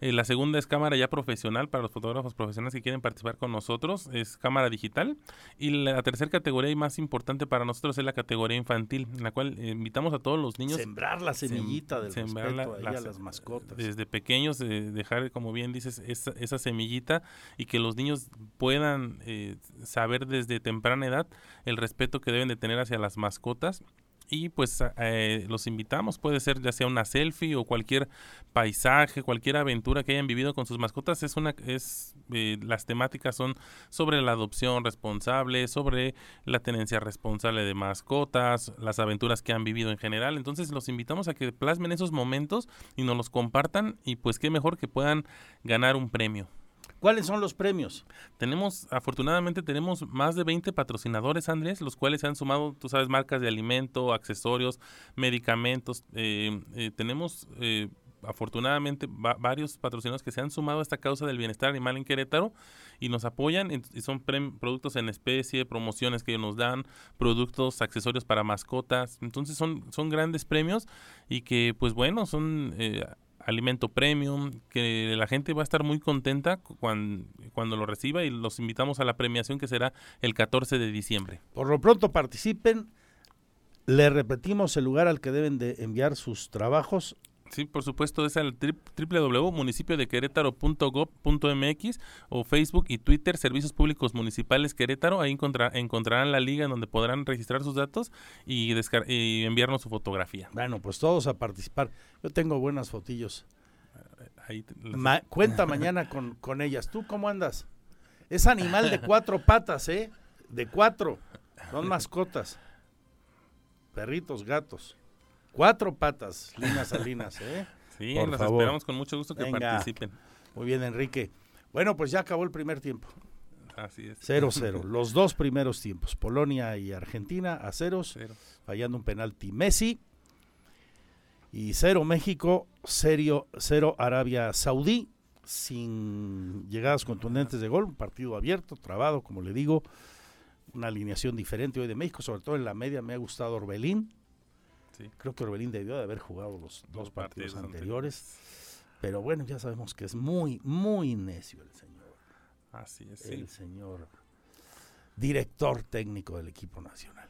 S14: Eh, la segunda es cámara ya profesional para los fotógrafos profesionales que quieren participar con nosotros, es cámara digital. Y la tercera categoría y más importante para nosotros es la categoría infantil, en la cual eh, invitamos a todos los niños.
S2: Sembrar la
S14: sem-
S2: semillita del
S14: sembrar
S2: respeto ahí a
S14: la-
S2: las mascotas.
S14: Desde pequeños, eh, dejar, como bien dices, esa, esa semillita y que los niños puedan eh, saber desde temprana edad el respeto que deben de tener hacia las mascotas. Y pues eh, los invitamos, puede ser ya sea una selfie o cualquier paisaje, cualquier aventura que hayan vivido con sus mascotas. Es una, es eh, las temáticas son sobre la adopción responsable, sobre la tenencia responsable de mascotas, las aventuras que han vivido en general. Entonces los invitamos a que plasmen esos momentos y nos los compartan y pues qué mejor que puedan ganar un premio.
S2: ¿Cuáles son los premios?
S14: Tenemos, afortunadamente, tenemos más de 20 patrocinadores, Andrés, los cuales se han sumado, tú sabes, marcas de alimento, accesorios, medicamentos. eh, eh, tenemos, eh, afortunadamente, va- varios patrocinadores que se han sumado a esta causa del bienestar animal en Querétaro y nos apoyan. y son productos en especie, promociones que nos dan, productos, accesorios para mascotas. Entonces, son, son grandes premios y que, pues bueno, son... eh, alimento premium, que la gente va a estar muy contenta cuando, cuando lo reciba y los invitamos a la premiación que será el 14 de diciembre.
S2: Por lo pronto participen. Le repetimos el lugar al que deben de enviar sus trabajos.
S14: Sí, por supuesto, es al tri- www.municipiodequerétaro.gov.mx o Facebook y Twitter, Servicios Públicos Municipales Querétaro. Ahí encontra- encontrarán la liga en donde podrán registrar sus datos y, enviarnos su fotografía.
S2: Bueno, pues todos a participar. Yo tengo buenas fotillos.
S14: Ahí te- las-
S2: Ma- cuenta mañana con, con ellas. ¿Tú cómo andas? Es animal de cuatro patas, ¿eh? De cuatro. Son mascotas. Perritos, gatos. Cuatro patas, Lina Salinas, ¿eh?
S14: Sí,
S2: Por
S14: los
S2: favor.
S14: esperamos con mucho gusto que
S2: Venga.
S14: participen.
S2: Muy bien, Enrique. Bueno, pues ya acabó el primer tiempo.
S14: Así es.
S2: 0-0. Los dos primeros tiempos. Polonia y Argentina a ceros.
S14: Cero.
S2: Fallando un penalti Messi. Y 0 México, 0 Arabia Saudí. Sin llegadas contundentes de gol. Un partido abierto, trabado, como le digo. Una alineación diferente hoy de México, sobre todo en la media. Me ha gustado Orbelín. Creo que Orbelín debió de haber jugado los dos partidos, anteriores. Pero bueno, ya sabemos que es muy, muy necio el señor.
S14: Así es.
S2: El señor director técnico del equipo nacional.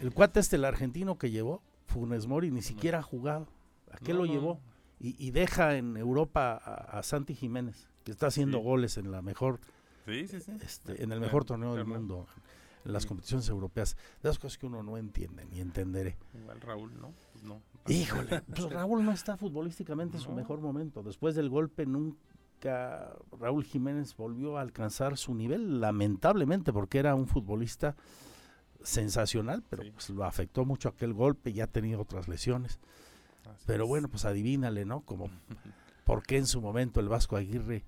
S2: el cuate este, el argentino que llevó, Funes Mori, ni siquiera ha jugado. ¿A qué lo llevó? Y, deja en Europa a, Santi Jiménez, que está haciendo goles en la mejor, este, en el mejor torneo del mundo, en las competiciones europeas. De las cosas que uno no entiende ni entenderé.
S14: Igual Raúl, ¿no? Pues no.
S2: Híjole, pues Raúl no está futbolísticamente en su mejor momento. Después del golpe nunca Raúl Jiménez volvió a alcanzar su nivel, lamentablemente, porque era un futbolista sensacional, pero pues lo afectó mucho aquel golpe y ha tenido otras lesiones. Pero bueno, pues adivínale, ¿no? Como por qué en su momento el Vasco Aguirre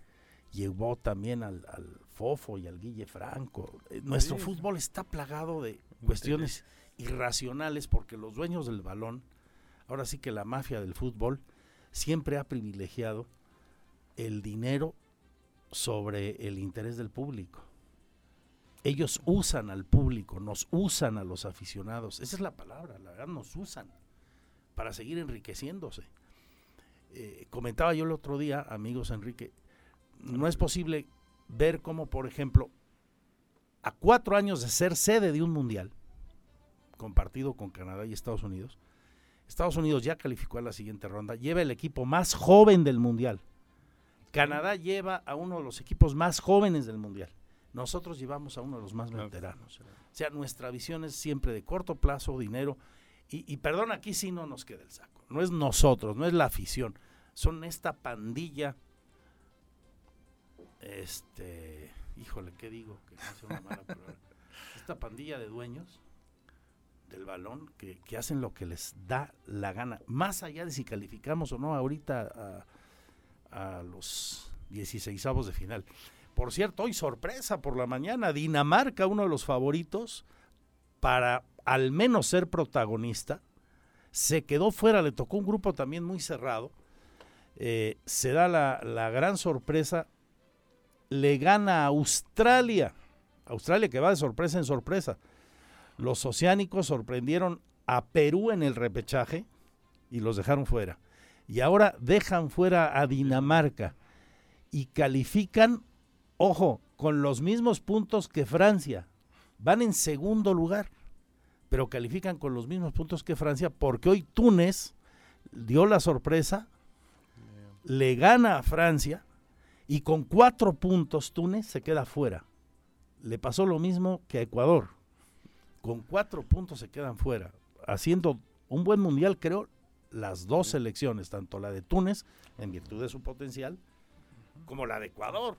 S2: llevó también al, Fofo y al Guille Franco. Eh, nuestro fútbol está plagado de cuestiones irracionales porque los dueños del balón, ahora sí que la mafia del fútbol, siempre ha privilegiado el dinero sobre el interés del público. Ellos usan al público, nos usan a los aficionados. Esa es la palabra, la verdad, nos usan para seguir enriqueciéndose. Eh, comentaba yo el otro día, amigos Enrique, no es posible ver cómo, por ejemplo, a cuatro años de ser sede de un mundial, compartido con Canadá y Estados Unidos, Estados Unidos ya calificó a la siguiente ronda, lleva el equipo más joven del mundial. Canadá lleva a uno de los equipos más jóvenes del mundial. Nosotros llevamos a uno de los más veteranos. O sea, nuestra visión es siempre de corto plazo, dinero y, perdón, aquí sí no nos queda el saco. No es nosotros, no es la afición. Son esta pandilla. Este. Híjole, ¿qué digo? Que no una mala palabra. Esta pandilla de dueños del balón que, hacen lo que les da la gana. Más allá de si calificamos o no ahorita a, los 16 de final. Por cierto, hoy sorpresa por la mañana, Dinamarca, uno de los favoritos para al menos ser protagonista, se quedó fuera, le tocó un grupo también muy cerrado, eh, se da la, gran sorpresa, le gana a Australia, Australia que va de sorpresa en sorpresa. Los oceánicos sorprendieron a Perú en el repechaje y los dejaron fuera. Y ahora dejan fuera a Dinamarca y califican, ojo, con los mismos puntos que Francia. Van en segundo lugar pero califican con los mismos puntos que Francia porque hoy Túnez dio la sorpresa, le gana a Francia y con cuatro puntos Túnez se queda fuera. Le pasó lo mismo que a Ecuador. Con cuatro puntos se quedan fuera, haciendo un buen mundial, creo, las dos selecciones, tanto la de Túnez, en virtud de su potencial, como la de Ecuador.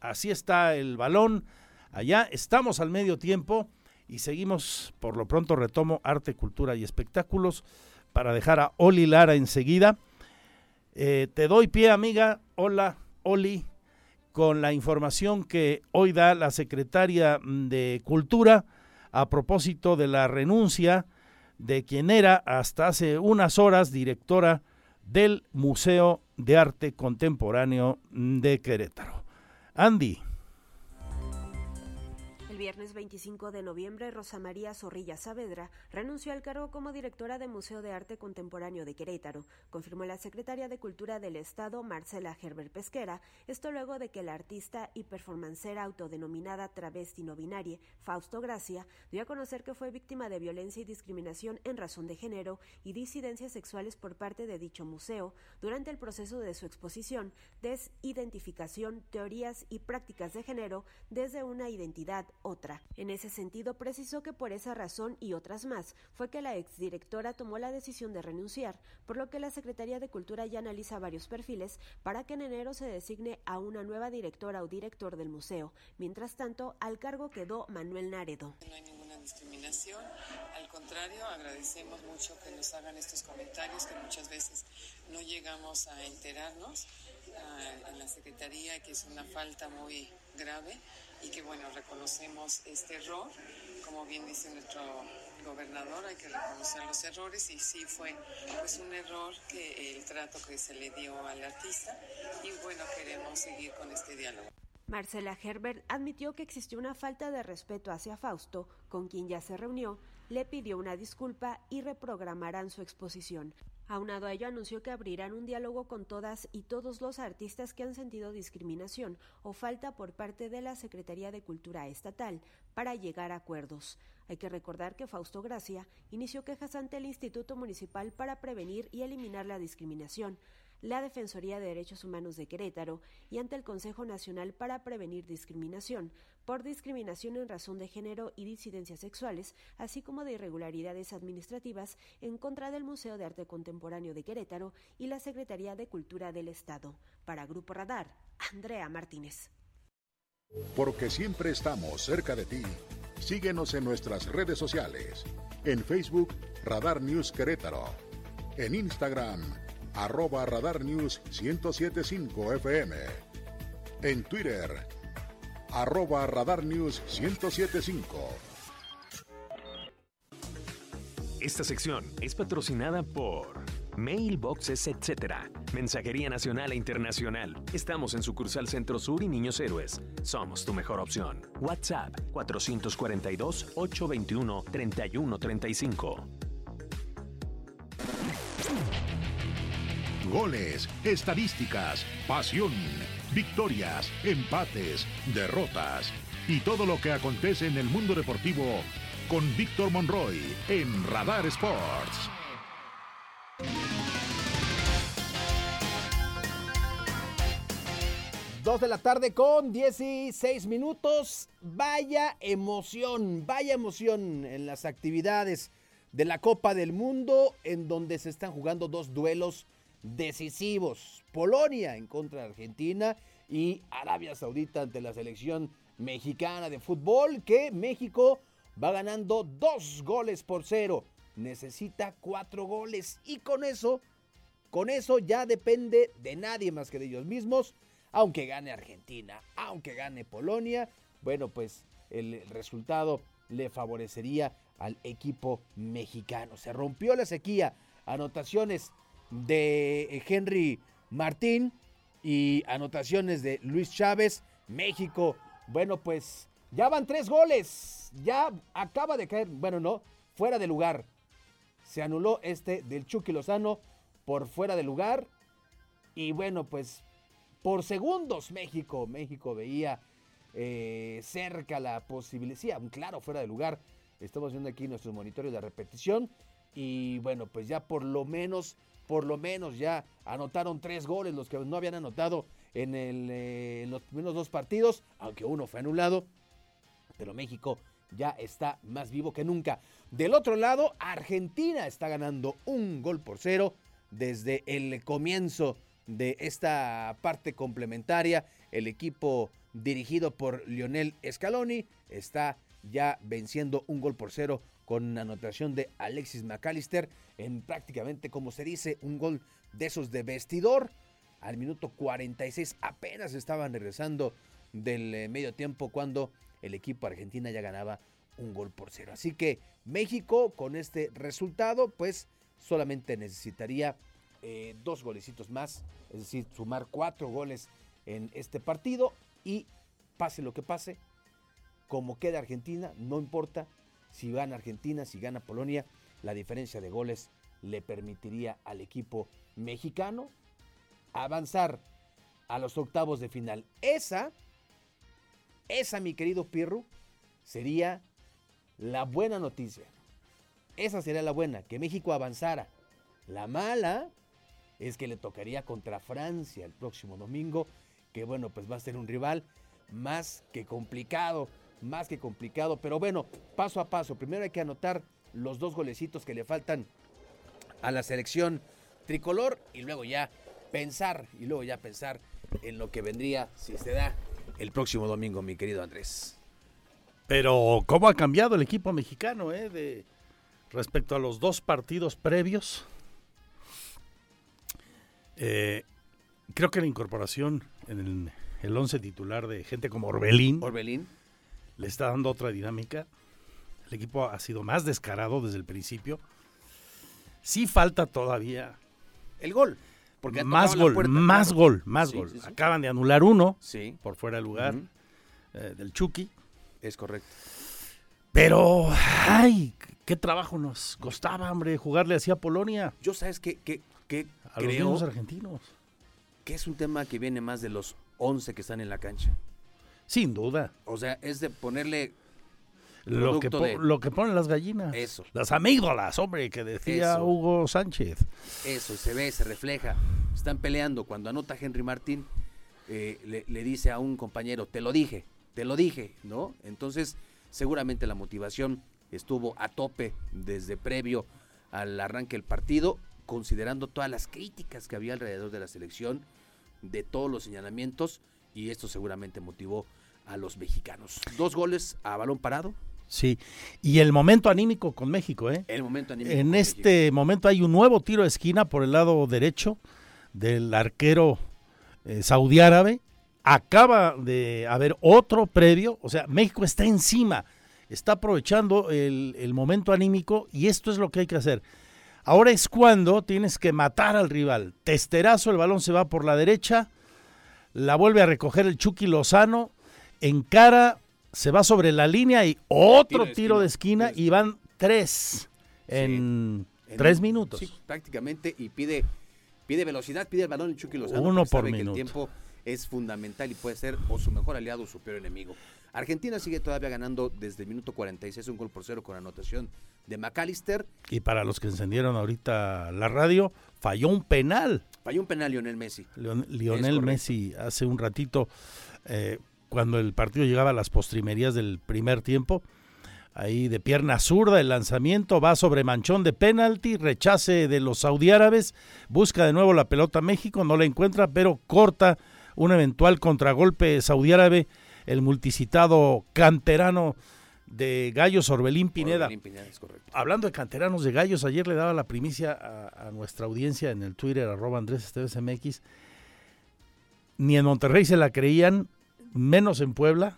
S2: Así está el balón. Allá estamos al medio tiempo y seguimos, por lo pronto retomo arte, cultura y espectáculos para dejar a Oli Lara enseguida. Eh, te doy pie, amiga. Hola, Oli, con la información que hoy da la secretaria de Cultura a propósito de la renuncia de quien era hasta hace unas horas directora del Museo de Arte Contemporáneo de Querétaro. Andy
S15: viernes 25 de noviembre, Rosa María Zorrilla Saavedra renunció al cargo como directora del Museo de Arte Contemporáneo de Querétaro, confirmó la secretaria de Cultura del Estado, Marcela Gerber Pesquera, esto luego de que la artista y performancera autodenominada travesti no binaria, Fausto Gracia, dio a conocer que fue víctima de violencia y discriminación en razón de género y disidencias sexuales por parte de dicho museo durante el proceso de su exposición Desidentificación, Teorías y Prácticas de Género desde una identidad o En ese sentido, precisó que por esa razón y otras más fue que la exdirectora tomó la decisión de renunciar, por lo que la Secretaría de Cultura ya analiza varios perfiles para que en enero se designe a una nueva directora o director del museo. Mientras tanto, al cargo quedó Manuel Naredo.
S10: No hay ninguna discriminación, al contrario, agradecemos mucho que nos hagan estos comentarios que muchas veces no llegamos a enterarnos ah, en la Secretaría, que es una falta muy grave y que bueno, reconocemos este error, como bien dice nuestro gobernador, hay que reconocer los errores y sí fue pues un error que el trato que se le dio al artista y bueno, queremos seguir con este diálogo.
S15: Marcela Herbert admitió que existió una falta de respeto hacia Fausto, con quien ya se reunió, le pidió una disculpa y reprogramarán su exposición. Aunado a ello, anunció que abrirán un diálogo con todas y todos los artistas que han sentido discriminación o falta por parte de la Secretaría de Cultura Estatal para llegar a acuerdos. Hay que recordar que Fausto Gracia inició quejas ante el Instituto Municipal para prevenir y eliminar la discriminación la Defensoría de Derechos Humanos de Querétaro y ante el Consejo Nacional para Prevenir Discriminación por discriminación en razón de género y disidencias sexuales, así como de irregularidades administrativas en contra del Museo de Arte Contemporáneo de Querétaro y la Secretaría de Cultura del Estado. Para Grupo Radar, Andrea Martínez.
S1: Porque siempre estamos cerca de ti. Síguenos en nuestras redes sociales. En Facebook, Radar News Querétaro. En Instagram, arroba Radar News 1075 FM. En Twitter, arroba Radar News 1075.
S16: Esta sección es patrocinada por Mailboxes, etc. Mensajería nacional e internacional. Estamos en sucursal Centro Sur y Niños Héroes. Somos tu mejor opción. WhatsApp 442-821-3135.
S1: Goles, estadísticas, pasión, victorias, empates, derrotas y todo lo que acontece en el mundo deportivo con Víctor Monroy en Radar Sports.
S17: Dos de la tarde con 16 minutos. Vaya emoción, vaya emoción en las actividades de la Copa del Mundo en donde se están jugando dos duelos decisivos. Polonia en contra de Argentina y Arabia Saudita ante la selección mexicana de fútbol que México va ganando dos goles por cero. Necesita cuatro goles y con eso, con eso ya depende de nadie más que de ellos mismos. Aunque gane Argentina, aunque gane Polonia, bueno pues el resultado le favorecería al equipo mexicano. Se rompió la sequía. Anotaciones de Henry Martín y anotaciones de Luis Chávez. México, bueno, pues ya van tres goles. Ya acaba de caer, bueno, no, fuera de lugar. Se anuló este del Chucky Lozano por fuera de lugar. Y bueno, pues por segundos México, México veía eh, cerca la posibilidad, sí, claro, fuera de lugar. Estamos viendo aquí nuestros monitores de repetición. Y bueno, pues ya por lo menos por lo menos ya anotaron tres goles, los que no habían anotado en, eh, los primeros dos partidos, aunque uno fue anulado. Pero México ya está más vivo que nunca. Del otro lado, Argentina está ganando un gol por cero desde el comienzo de esta parte complementaria. El equipo dirigido por Lionel Scaloni está ya venciendo un gol por cero con anotación de Alexis McAllister en prácticamente, como se dice, un gol de esos de vestidor. Al minuto 46 apenas estaban regresando del eh, medio tiempo cuando el equipo argentina ya ganaba un gol por cero. Así que México con este resultado pues solamente necesitaría eh, dos golecitos más, es decir, sumar cuatro goles en este partido y pase lo que pase, como queda Argentina, no importa, si gana Argentina, si gana Polonia, la diferencia de goles le permitiría al equipo mexicano avanzar a los octavos de final. Esa, esa mi querido Pirro, sería la buena noticia. Esa sería la buena, que México avanzara. La mala es que le tocaría contra Francia el próximo domingo, que bueno, pues va a ser un rival más que complicado más que complicado. Pero bueno, paso a paso. Primero hay que anotar los dos golecitos que le faltan a la selección tricolor y luego ya pensar y luego ya pensar en lo que vendría si se da el próximo domingo, mi querido Andrés.
S2: Pero cómo ha cambiado el equipo mexicano, eh, de respecto a los dos partidos previos. Eh, creo que la incorporación en el, el once titular de gente como Orbelín.
S17: Orbelín
S2: le está dando otra dinámica. El equipo ha sido más descarado desde el principio. Sí falta todavía
S17: el gol.
S2: Porque más gol, más gol, más gol. Acaban de anular uno por fuera de lugar eh, del Chucky.
S17: Es correcto.
S2: Pero, ay, qué trabajo nos costaba, hombre, jugarle así a Polonia.
S17: Yo sabes que, que, que
S2: a
S17: creo
S2: argentinos.
S17: que es un tema que viene más de los 11 que están en la cancha.
S2: Sin duda.
S17: O sea, es de ponerle
S2: Lo que,
S17: de-
S2: lo que ponen las gallinas.
S17: Eso.
S2: Las amígdalas, hombre, que decía
S17: Eso.
S2: Hugo Sánchez.
S17: Eso, se ve, se refleja. Están peleando. Cuando anota Henry Martín, eh, le, le dice a un compañero, te lo dije, te lo dije, ¿no? Entonces, seguramente la motivación estuvo a tope desde previo al arranque del partido, considerando todas las críticas que había alrededor de la selección, de todos los señalamientos, y esto seguramente motivó a los mexicanos. Dos goles a balón parado.
S2: Sí. Y el momento anímico con México, ¿eh?
S17: El momento anímico
S2: En
S17: con
S2: este momento hay un nuevo tiro de esquina por el lado derecho del arquero eh, saudí árabe. Acaba de haber otro previo, o sea, México está encima, está aprovechando el, el momento anímico y esto es lo que hay que hacer. Ahora es cuando tienes que matar al rival. Testerazo, el balón se va por la derecha, la vuelve a recoger el Chucky Lozano, encara, se va sobre la línea y otro
S17: de
S2: tiro de esquina y van tres en
S17: En
S2: tres minutos.
S17: Sí, prácticamente, y pide, pide velocidad, pide el balón el Chucky Lozano.
S2: Uno por
S17: sabe que
S2: minuto.
S17: el tiempo es fundamental y puede ser o su mejor aliado o su peor enemigo. Argentina sigue todavía ganando desde el minuto 46, un gol por cero con anotación de McAllister.
S2: Y para los que encendieron ahorita la radio, falló un penal.
S17: Falló un penal Lionel Messi.
S2: Leon- Lionel. Messi hace un ratito, eh, cuando el partido llegaba a las postrimerías del primer tiempo, ahí de pierna zurda, el lanzamiento va sobre manchón de penalti, rechace de los saudiárabes, busca de nuevo la pelota México, no la encuentra, pero corta un eventual contragolpe saudiárabe, el multicitado canterano de Gallos Orbelín Pineda.
S17: Orbelín Pineda, es correcto.
S2: Hablando de canteranos de gallos, ayer le daba la primicia a, a nuestra audiencia en el Twitter, arroba Andrés Esteves MX. Ni en Monterrey se la creían, menos en Puebla.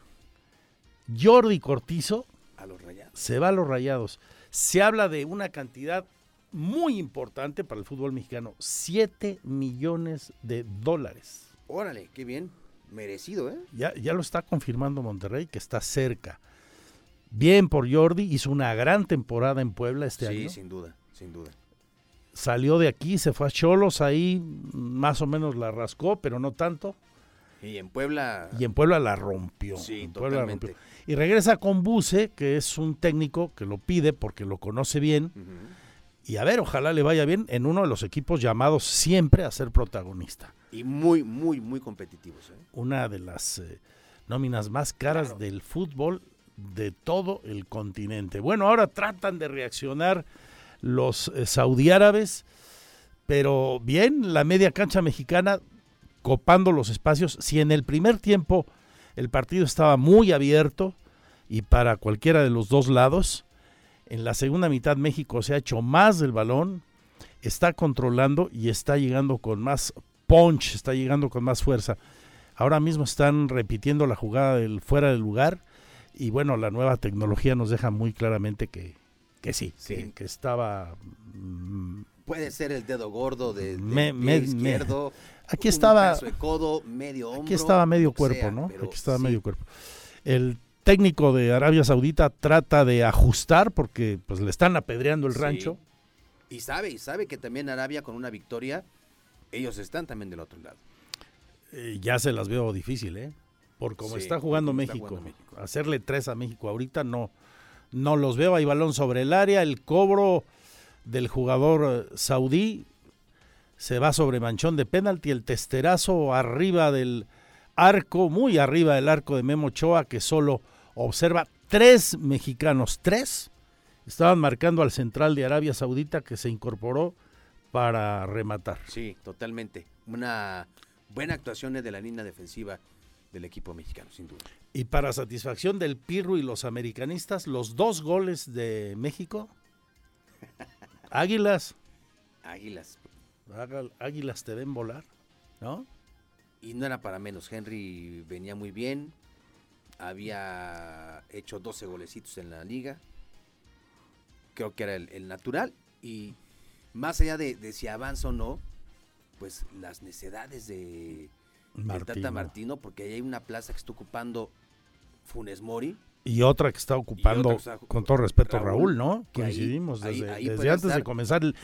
S2: Jordi Cortizo
S17: A los rayados.
S2: se va a los rayados. Se habla de una cantidad muy importante para el fútbol mexicano: 7 millones de dólares.
S17: Órale, qué bien. Merecido, ¿eh?
S2: Ya, ya lo está confirmando Monterrey, que está cerca. Bien por Jordi, hizo una gran temporada en Puebla este
S17: sí,
S2: año.
S17: sin duda, sin duda.
S2: salió de aquí, se fue a Cholos, ahí más o menos la rascó, pero no tanto.
S17: Y en Puebla.
S2: Y en Puebla la rompió.
S17: Sí,
S2: en Puebla la
S17: totalmente.
S2: rompió. Y regresa con Buse, que es un técnico que lo pide porque lo conoce bien. Y a ver, ojalá le vaya bien en uno de los equipos llamados siempre a ser protagonista.
S17: Y muy, muy, muy competitivos. ¿eh?
S2: Una de las eh, nóminas más caras del fútbol de todo el continente. Bueno, ahora tratan de reaccionar los eh, saudiárabes, pero bien, la media cancha mexicana copando los espacios. Si en el primer tiempo el partido estaba muy abierto y para cualquiera de los dos lados, en la segunda mitad México se ha hecho más del balón, está controlando y está llegando con más punch, está llegando con más fuerza. Ahora mismo están repitiendo la jugada del fuera del lugar y bueno, la nueva tecnología nos deja muy claramente que, que sí, Que, que estaba...
S17: Puede ser el dedo gordo de,
S2: Me- me-
S17: izquierdo.
S2: Aquí estaba-
S17: de codo, medio hombro.
S2: Aquí estaba medio cuerpo,
S17: sea,
S2: ¿no? Aquí estaba
S17: sí.
S2: medio cuerpo. El técnico de Arabia Saudita trata de ajustar porque pues le están apedreando el
S17: Sí.
S2: rancho.
S17: Y sabe, y sabe que también Arabia con una victoria, ellos están también del otro lado.
S2: Eh, ya se las veo difícil, ¿eh? Por cómo
S17: Sí,
S2: está jugando México. Hacerle tres a México ahorita no, no los veo. Hay balón sobre el área. El cobro del jugador eh, saudí se va sobre manchón de penalti. El testerazo arriba del arco, muy arriba del arco de Memo Ochoa, que solo observa tres mexicanos. Tres estaban marcando al central de Arabia Saudita que se incorporó para rematar.
S17: Sí, totalmente. Una buena actuación de la línea defensiva del equipo mexicano, sin duda.
S2: Y para satisfacción del Pirro y los americanistas, los dos goles de México, Águilas,
S17: Águilas.
S2: Águ- Águilas te ven volar, ¿no?
S17: Y no era para menos. Henry venía muy bien. Había hecho 12 golecitos en la liga. Creo que era el, el natural. Y más allá de, de si avanza o no, pues las necesidades de, de Tata
S2: Martino.
S17: Martino, porque ahí hay una plaza que está ocupando Funes Mori.
S2: Y otra que está ocupando,
S17: que está-
S2: con todo respeto,
S17: Raúl,
S2: Raúl, ¿no?
S17: que ahí-
S2: desde,
S17: ahí
S2: desde
S17: puede
S2: antes de comenzar el...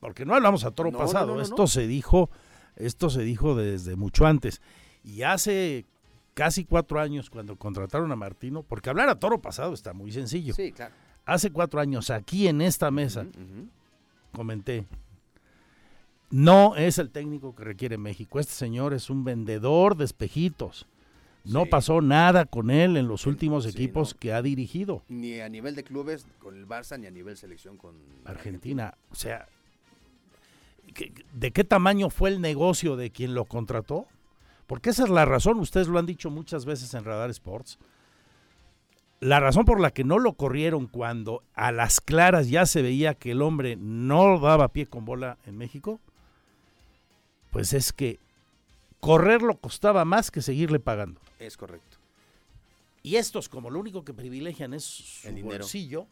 S2: Porque no hablamos a toro
S17: No,
S2: pasado,
S17: no, no,
S2: esto se dijo, esto se dijo desde mucho antes. Y hace casi cuatro años cuando contrataron a Martino, porque hablar a toro pasado está muy sencillo.
S17: Sí, claro.
S2: Hace cuatro años aquí en esta mesa comenté, no es el técnico que requiere México. Este señor es un vendedor de espejitos. No
S17: Sí.
S2: pasó nada con él en los últimos
S17: sí,
S2: equipos que ha dirigido.
S17: Ni a nivel de clubes con el Barça, ni a nivel selección con
S2: Argentina. O sea, ¿qué- ¿de qué tamaño fue el negocio de quien lo contrató? Porque esa es la razón, ustedes lo han dicho muchas veces en Radar Sports. La razón por la que no lo corrieron cuando a las claras ya se veía que el hombre no daba pie con bola en México, pues es que correrlo costaba más que seguirle pagando.
S17: Es correcto.
S2: Y estos, como lo único que privilegian es su
S17: El dinero.
S2: bolsillo,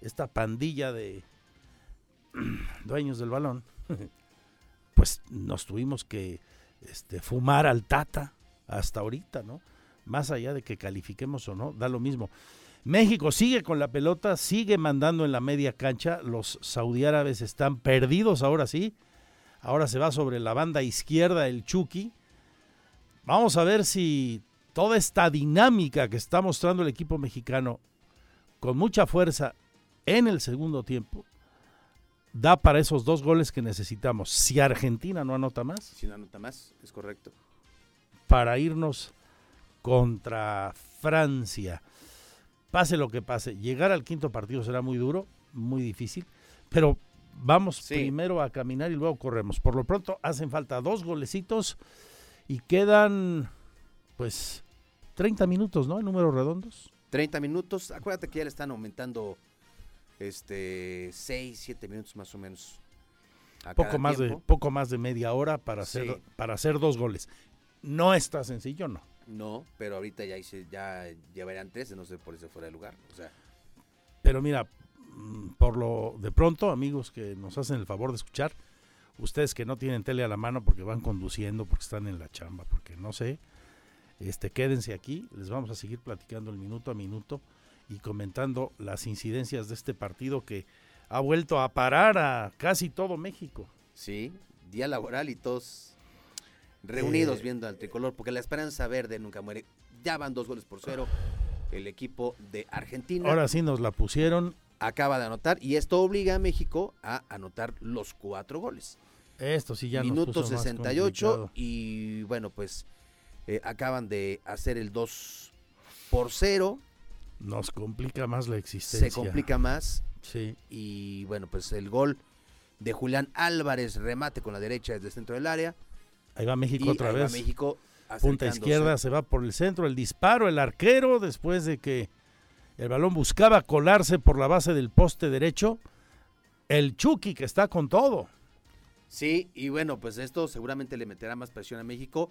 S2: esta pandilla de dueños del balón, pues nos tuvimos que este, fumar al Tata hasta ahorita, ¿no? Más allá de que califiquemos o no, da lo mismo. México sigue con la pelota, sigue mandando en la media cancha. Los saudiárabes están perdidos ahora sí. Ahora se va sobre la banda izquierda el Chucky. Vamos a ver si toda esta dinámica que está mostrando el equipo mexicano con mucha fuerza en el segundo tiempo da para esos dos goles que necesitamos. Si Argentina no anota más,
S17: Si no anota más, es correcto.
S2: para irnos contra Francia. Pase lo que pase, llegar al quinto partido será muy duro, muy difícil, pero vamos
S17: Sí.
S2: primero a caminar y luego corremos. Por lo pronto hacen falta dos golecitos y quedan pues 30 minutos, ¿no? En números redondos.
S17: 30 minutos. Acuérdate que ya le están aumentando este 6, 7 minutos más o menos. a
S2: Poco más, de, poco más de media hora para hacer,
S17: Sí.
S2: para hacer dos goles. No está sencillo, no.
S17: No, pero ahorita ya hice, ya llevarían 13, no sé por eso fuera de lugar. O sea,
S2: Pero mira, mm, por lo de pronto, amigos que nos hacen el favor de escuchar, ustedes que no tienen tele a la mano porque van conduciendo, porque están en la chamba, porque no sé, este, quédense aquí, les vamos a seguir platicando el minuto a minuto y comentando las incidencias de este partido que ha vuelto a parar a casi todo México.
S17: sí, día laboral y todos reunidos
S2: Eh,
S17: viendo al tricolor, porque la esperanza verde nunca muere. Ya van dos goles por cero. El equipo de Argentina
S2: Ahora sí nos la pusieron,
S17: acaba de anotar y esto obliga a México a anotar los cuatro goles.
S2: Esto sí ya nos
S17: Minuto
S2: puso más
S17: 68
S2: complicado.
S17: y bueno, pues eh, acaban de hacer el 2 por 0.
S2: Nos complica más la existencia.
S17: Se complica más.
S2: Sí.
S17: Y bueno, pues el gol de Julián Álvarez, remate con la derecha desde el centro del área.
S2: Ahí va México
S17: Y
S2: otra
S17: ahí va
S2: vez.
S17: México
S2: Punta izquierda se va por el centro, el disparo, el arquero, después de que el balón buscaba colarse por la base del poste derecho. El Chucky que está con todo.
S17: Sí, y bueno, pues esto seguramente le meterá más presión a México.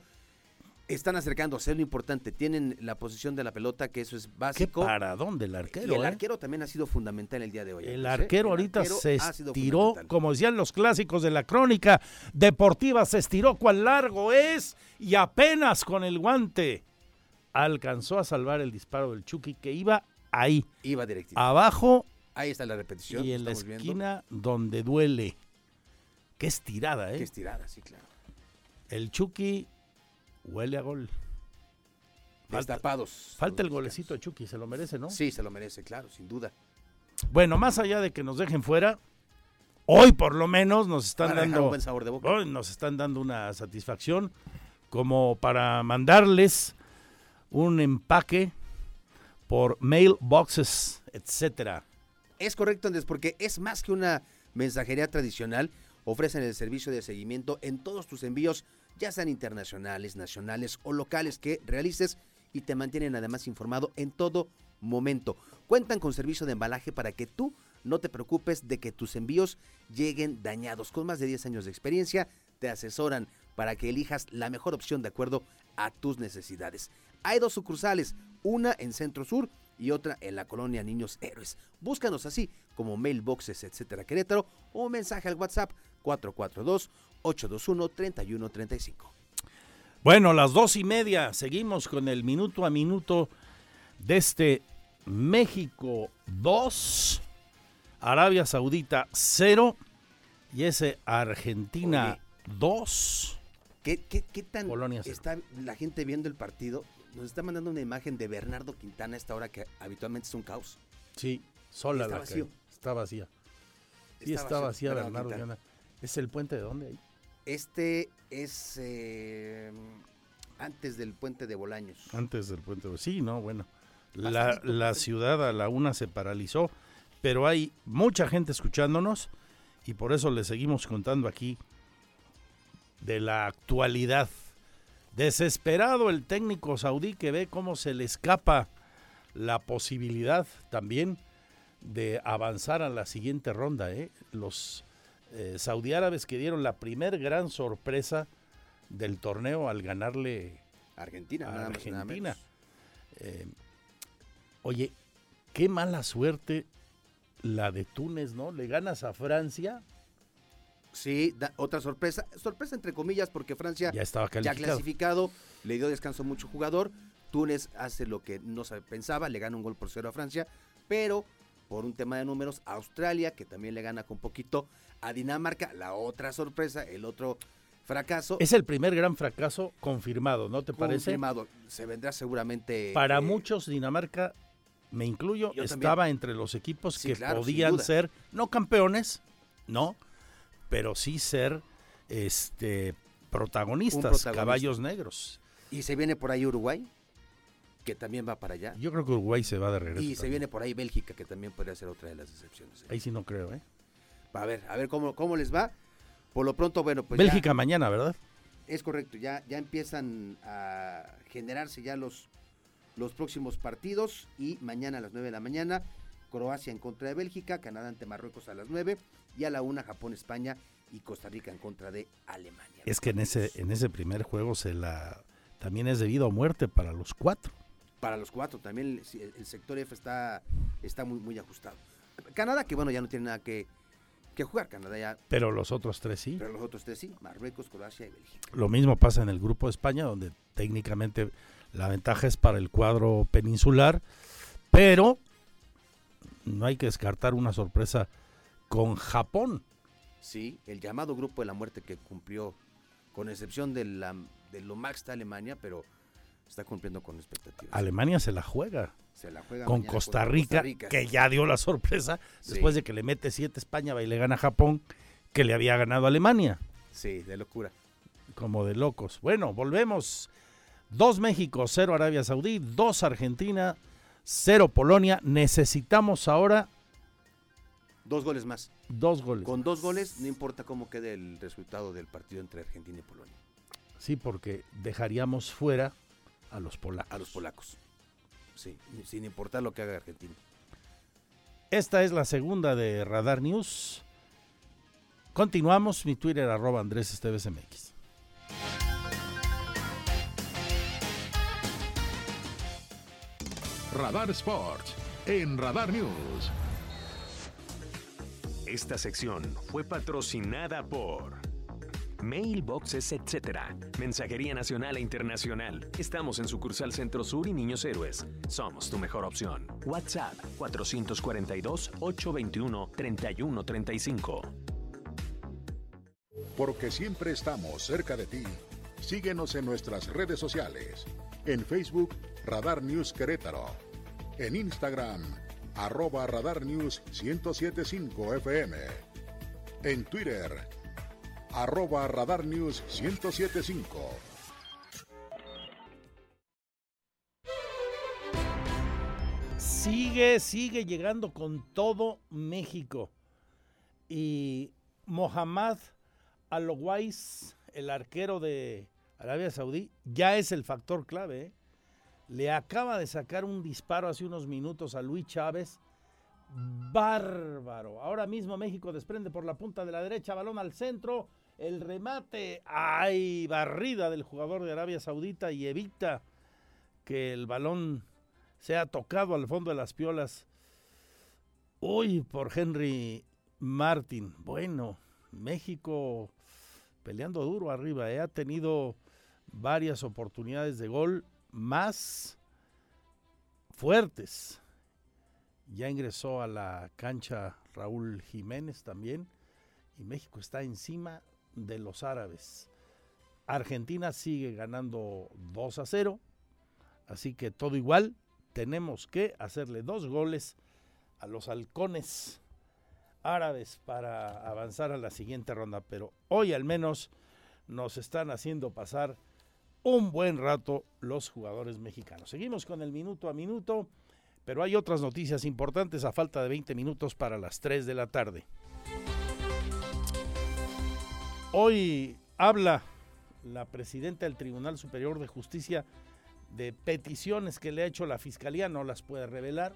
S17: Están acercándose, es lo importante. Tienen la posición de la pelota, que eso es
S2: Qué
S17: básico.
S2: paradón del arquero.
S17: y el
S2: ¿eh?
S17: arquero también ha sido fundamental el día de hoy.
S2: El
S17: ¿eh?
S2: arquero
S17: El
S2: ahorita
S17: arquero
S2: se estiró, como decían los clásicos de la crónica deportiva, se estiró cuán largo es y apenas con el guante alcanzó a salvar el disparo del Chucky que iba ahí,
S17: Iba directito.
S2: abajo
S17: Ahí está la repetición.
S2: y en la
S17: viendo.
S2: esquina donde duele. Qué estirada, ¿eh?
S17: Qué estirada, sí, claro.
S2: El Chucky huele a gol. Falta,
S17: Destapados.
S2: falta el golecito de Chucky, se lo merece, ¿no?
S17: Sí, se lo merece, claro, sin duda.
S2: Bueno, más allá de que nos dejen fuera, hoy por lo menos nos están dando
S17: un buen sabor de boca.
S2: hoy nos están dando una satisfacción como para mandarles un empaque por mailboxes, etcétera.
S17: Es correcto, Andrés, porque es más que una mensajería tradicional. Ofrecen el servicio de seguimiento en todos tus envíos, ya sean internacionales, nacionales o locales que realices y te mantienen además informado en todo momento. Cuentan con servicio de embalaje para que tú no te preocupes de que tus envíos lleguen dañados. Con más de 10 años de experiencia, te asesoran para que elijas la mejor opción de acuerdo a tus necesidades. Hay dos sucursales, una en Centro Sur y otra en la colonia Niños Héroes. Búscanos así como mailboxes, etcétera, Querétaro o mensaje al WhatsApp 442-821-3135.
S2: Bueno, las dos y media, seguimos con el minuto a minuto de este México 2, Arabia Saudita 0 y ese Argentina 2.
S17: ¿Qué, qué, qué tan
S2: Polonia
S17: está la gente viendo el partido? Nos está mandando una imagen de Bernardo Quintana a esta hora que habitualmente es un caos.
S2: Sí, sola
S17: Está
S2: la
S17: vacío.
S2: Está vacía. Sí,
S17: Está
S2: está vacía
S17: Bernardo
S2: Bernardo
S17: Quintana.
S2: Quintana. ¿Es el puente de dónde ahí?
S17: Este es eh, antes del puente de Bolaños.
S2: Antes del puente. Sí, no, bueno. La, la ciudad a la una se paralizó, pero hay mucha gente escuchándonos y por eso le seguimos contando aquí de la actualidad. Desesperado el técnico saudí que ve cómo se le escapa la posibilidad también de avanzar a la siguiente ronda. ¿eh? Los eh, saudí árabes que dieron la primer gran sorpresa del torneo al ganarle
S17: Argentina,
S2: a
S17: nada más y nada
S2: Argentina. Eh, oye, qué mala suerte la de Túnez, ¿no? Le ganas a Francia.
S17: Sí, da- otra sorpresa. Sorpresa entre comillas porque Francia
S2: Ya estaba
S17: ya
S2: calificado.
S17: clasificado, le dio descanso a mucho jugador. Túnez hace lo que no se pensaba, le gana un gol por cero a Francia, pero por un tema de números, Australia, que también le gana con poquito a Dinamarca, la otra sorpresa, el otro fracaso.
S2: Es el primer gran fracaso confirmado, ¿no te parece?
S17: confirmado. Se vendrá seguramente.
S2: Para
S17: eh,
S2: muchos, Dinamarca, me incluyo,
S17: también.
S2: estaba entre los equipos
S17: Sí,
S2: que
S17: claro,
S2: podían ser, no campeones, no, pero sí ser este protagonistas,
S17: protagonista.
S2: caballos negros.
S17: Y se viene por ahí Uruguay, que también va para allá.
S2: Yo creo que Uruguay se va de regreso.
S17: Y se viene por ahí Bélgica, que también podría ser otra de las excepciones.
S2: Ahí sí no creo, ¿eh?
S17: A ver, a ver cómo, cómo les va. Por lo pronto, bueno, pues. ya-
S2: Bélgica mañana, ¿verdad?
S17: Es correcto, ya, ya empiezan a generarse ya los, los próximos partidos y mañana a las 9 de la mañana Croacia en contra de Bélgica, Canadá ante Marruecos a las 9 y a la 1 Japón, España y Costa Rica en contra de Alemania.
S2: Es que en ese, en ese primer juego se la también es debido a muerte para los cuatro.
S17: Para los cuatro también el, el sector F está, está muy, muy ajustado. Canadá que bueno ya no tiene nada que, que jugar, Canadá ya,
S2: Pero los otros tres sí.
S17: pero los otros tres sí, Marruecos, Croacia y Bélgica.
S2: Lo mismo pasa en el grupo de España, donde técnicamente la ventaja es para el cuadro peninsular, pero no hay que descartar una sorpresa con Japón.
S17: Sí, el llamado grupo de la muerte que cumplió, con excepción de, la, de lo más está Alemania, pero está cumpliendo con expectativas.
S2: Alemania se la juega
S17: Se la juega
S2: con Costa Rica,
S17: Costa Rica.
S2: que ya dio la sorpresa
S17: Sí.
S2: después de que le mete 7 España va y le gana Japón, que le había ganado Alemania.
S17: Sí, de locura.
S2: como de locos. Bueno, volvemos. Dos México, cero Arabia Saudí, dos Argentina, cero Polonia. Necesitamos ahora
S17: Dos goles más.
S2: dos goles.
S17: Con dos goles, no importa cómo quede el resultado del partido entre Argentina y Polonia.
S2: Sí, porque dejaríamos fuera a los polacos.
S17: A los polacos. Sí, sin importar lo que haga Argentina.
S2: Esta es la segunda de Radar News. Continuamos. Mi Twitter, arroba Andrés Esteves MX.
S1: Radar Sports en Radar News.
S16: Esta sección fue patrocinada por Mailboxes, etc. Mensajería nacional e internacional. Estamos en sucursal Centro Sur y Niños Héroes. Somos tu mejor opción. WhatsApp 442-821-3135.
S1: Porque siempre estamos cerca de ti. Síguenos en nuestras redes sociales. En Facebook, Radar News Querétaro. En Instagram, arroba Radar News 1075 FM. En Twitter, arroba Radar News 1075.
S2: Sigue, sigue llegando con todo México. Y Mohamed Alowais, el arquero de Arabia Saudí, ya es el factor clave. ¿eh? Le acaba de sacar un disparo hace unos minutos a Luis Chávez. Bárbaro. Ahora mismo México desprende por la punta de la derecha, balón al centro. El remate, ay, barrida del jugador de Arabia Saudita y evita que el balón sea tocado al fondo de las piolas. Uy, por Henry Martin. Bueno, México peleando duro arriba. ¿eh? Ha tenido varias oportunidades de gol, más fuertes. Ya ingresó a la cancha Raúl Jiménez también y México está encima de los árabes. Argentina sigue ganando 2 a 0, así que todo igual. Tenemos que hacerle dos goles a los halcones árabes para avanzar a la siguiente ronda, pero hoy al menos nos están haciendo pasar un buen rato los jugadores mexicanos. Seguimos con el minuto a minuto, pero hay otras noticias importantes a falta de 20 minutos para las 3 de la tarde. Hoy habla la presidenta del Tribunal Superior de Justicia de peticiones que le ha hecho la Fiscalía, no las puede revelar,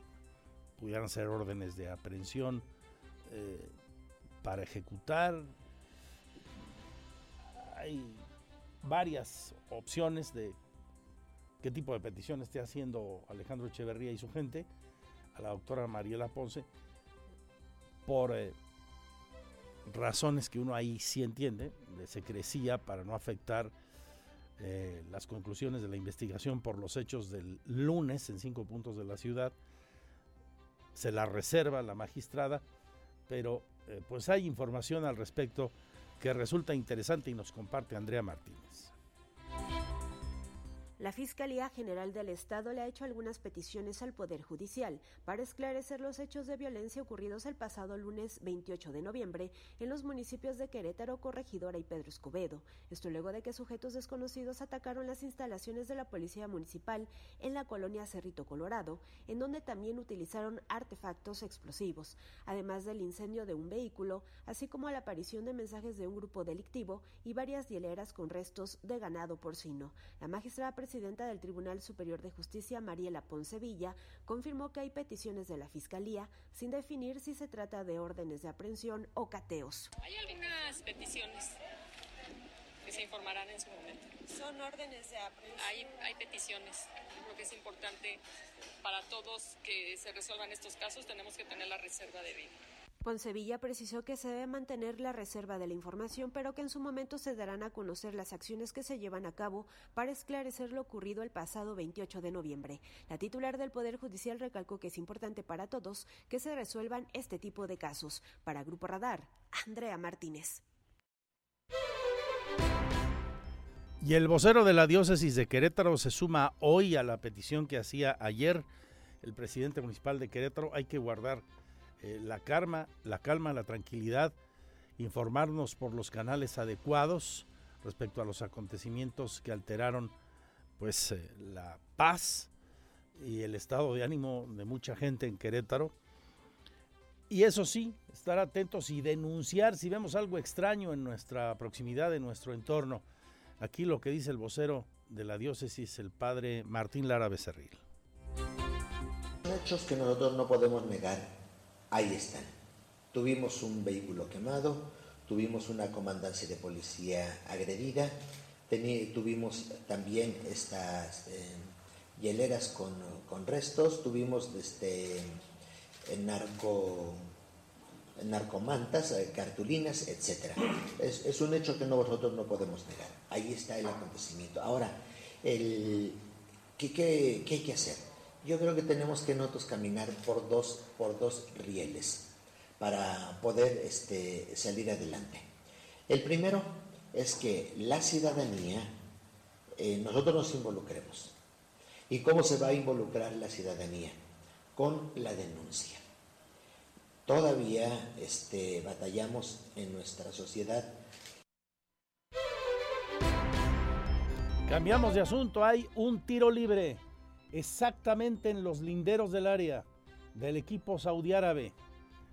S2: pudieran ser órdenes de aprehensión eh, para ejecutar. Hay varias opciones de qué tipo de petición esté haciendo Alejandro Echeverría y su gente a la doctora Mariela Ponce por eh, razones que uno ahí sí entiende, de secrecía para no afectar eh, las conclusiones de la investigación por los hechos del lunes en cinco puntos de la ciudad. Se la reserva la magistrada, pero eh, pues hay información al respecto que resulta interesante y nos comparte Andrea Martínez.
S15: La Fiscalía General del Estado le ha hecho algunas peticiones al Poder Judicial para esclarecer los hechos de violencia ocurridos el pasado lunes 28 de noviembre en los municipios de Querétaro, Corregidora y Pedro Escobedo. Esto luego de que sujetos desconocidos atacaron las instalaciones de la Policía Municipal en la colonia Cerrito Colorado, en donde también utilizaron artefactos explosivos, además del incendio de un vehículo, así como la aparición de mensajes de un grupo delictivo y varias hieleras con restos de ganado porcino. La magistrada presidenta del Tribunal Superior de Justicia, Mariela Poncevilla, confirmó que hay peticiones de la Fiscalía sin definir si se trata de órdenes de aprehensión o cateos.
S3: Hay algunas peticiones que se informarán en su momento.
S18: Son órdenes de aprehensión.
S3: Hay, hay peticiones. Lo que es importante para todos que se resuelvan estos casos, tenemos que tener la reserva de vida.
S15: Poncevilla precisó que se debe mantener la reserva de la información, pero que en su momento se darán a conocer las acciones que se llevan a cabo para esclarecer lo ocurrido el pasado 28 de noviembre. La titular del Poder Judicial recalcó que es importante para todos que se resuelvan este tipo de casos. Para Grupo Radar, Andrea Martínez.
S2: Y el vocero de la diócesis de Querétaro se suma hoy a la petición que hacía ayer el presidente municipal de Querétaro. Hay que guardar eh, la calma, la calma, la tranquilidad, informarnos por los canales adecuados respecto a los acontecimientos que alteraron pues eh, la paz y el estado de ánimo de mucha gente en Querétaro. Y eso sí, estar atentos y denunciar si vemos algo extraño en nuestra proximidad, en nuestro entorno. Aquí lo que dice el vocero de la diócesis, el padre Martín Lara Becerril.
S6: Hechos que nosotros no podemos negar, ahí están. Tuvimos un vehículo quemado, tuvimos una comandancia de policía agredida, tuvimos también estas eh, hieleras con, con, restos, tuvimos este, narco narcomantas, eh, cartulinas, etc. Es, un hecho que nosotros no podemos negar. Ahí está el acontecimiento. Ahora, ¿qué, qué, qué hay que hacer? Yo creo que tenemos que nosotros caminar por dos, por dos rieles para poder este, salir adelante. El primero es que la ciudadanía, eh, nosotros nos involucremos. ¿Y cómo se va a involucrar la ciudadanía? Con la denuncia todavía este, batallamos en nuestra sociedad.
S2: Cambiamos de asunto, hay un tiro libre exactamente en los linderos del área del equipo saudí árabe.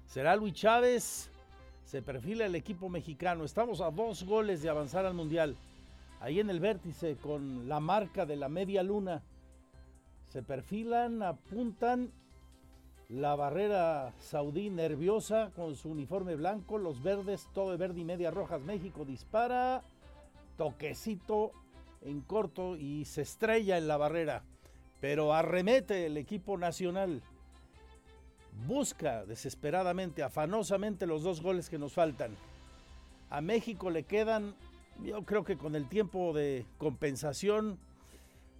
S2: Será Luis Chávez, se perfila el equipo mexicano. Estamos a dos goles de avanzar al Mundial. Ahí en el vértice con la marca de la media luna. Se perfilan, apuntan la barrera saudí nerviosa con su uniforme blanco, los verdes, todo de verde y media rojas. México dispara, toquecito en corto y se estrella en la barrera. Pero arremete el equipo nacional. Busca desesperadamente, afanosamente los dos goles que nos faltan. A México le quedan, yo creo que con el tiempo de compensación,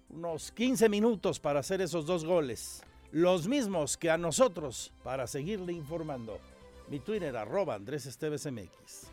S2: unos 15 minutos para hacer esos dos goles. los mismos que a nosotros para seguirle informando. Mi Twitter arroba Andrés Esteves MX.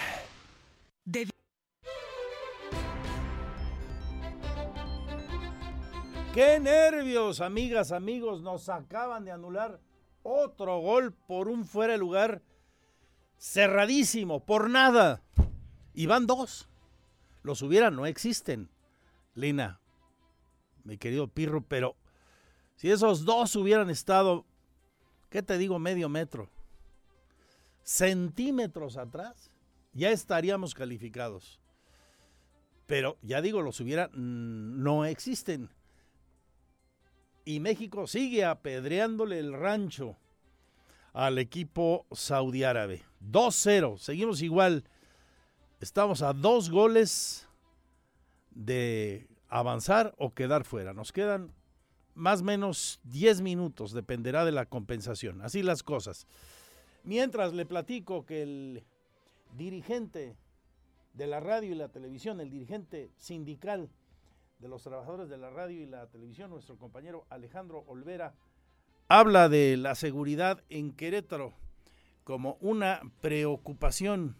S2: ¡Qué nervios, amigas, amigos! Nos acaban de anular otro gol por un fuera de lugar cerradísimo, por nada. Y van dos. Los hubieran, no existen. Lina, mi querido Pirro, pero si esos dos hubieran estado, ¿qué te digo? Medio metro, centímetros atrás, ya estaríamos calificados. Pero ya digo, los hubieran, mm, no existen. Y México sigue apedreándole el rancho al equipo saudí árabe. 2-0, seguimos igual. Estamos a dos goles de avanzar o quedar fuera. Nos quedan más o menos 10 minutos, dependerá de la compensación. Así las cosas. Mientras le platico que el dirigente de la radio y la televisión, el dirigente sindical de los trabajadores de la radio y la televisión, nuestro compañero Alejandro Olvera, habla de la seguridad en Querétaro como una preocupación.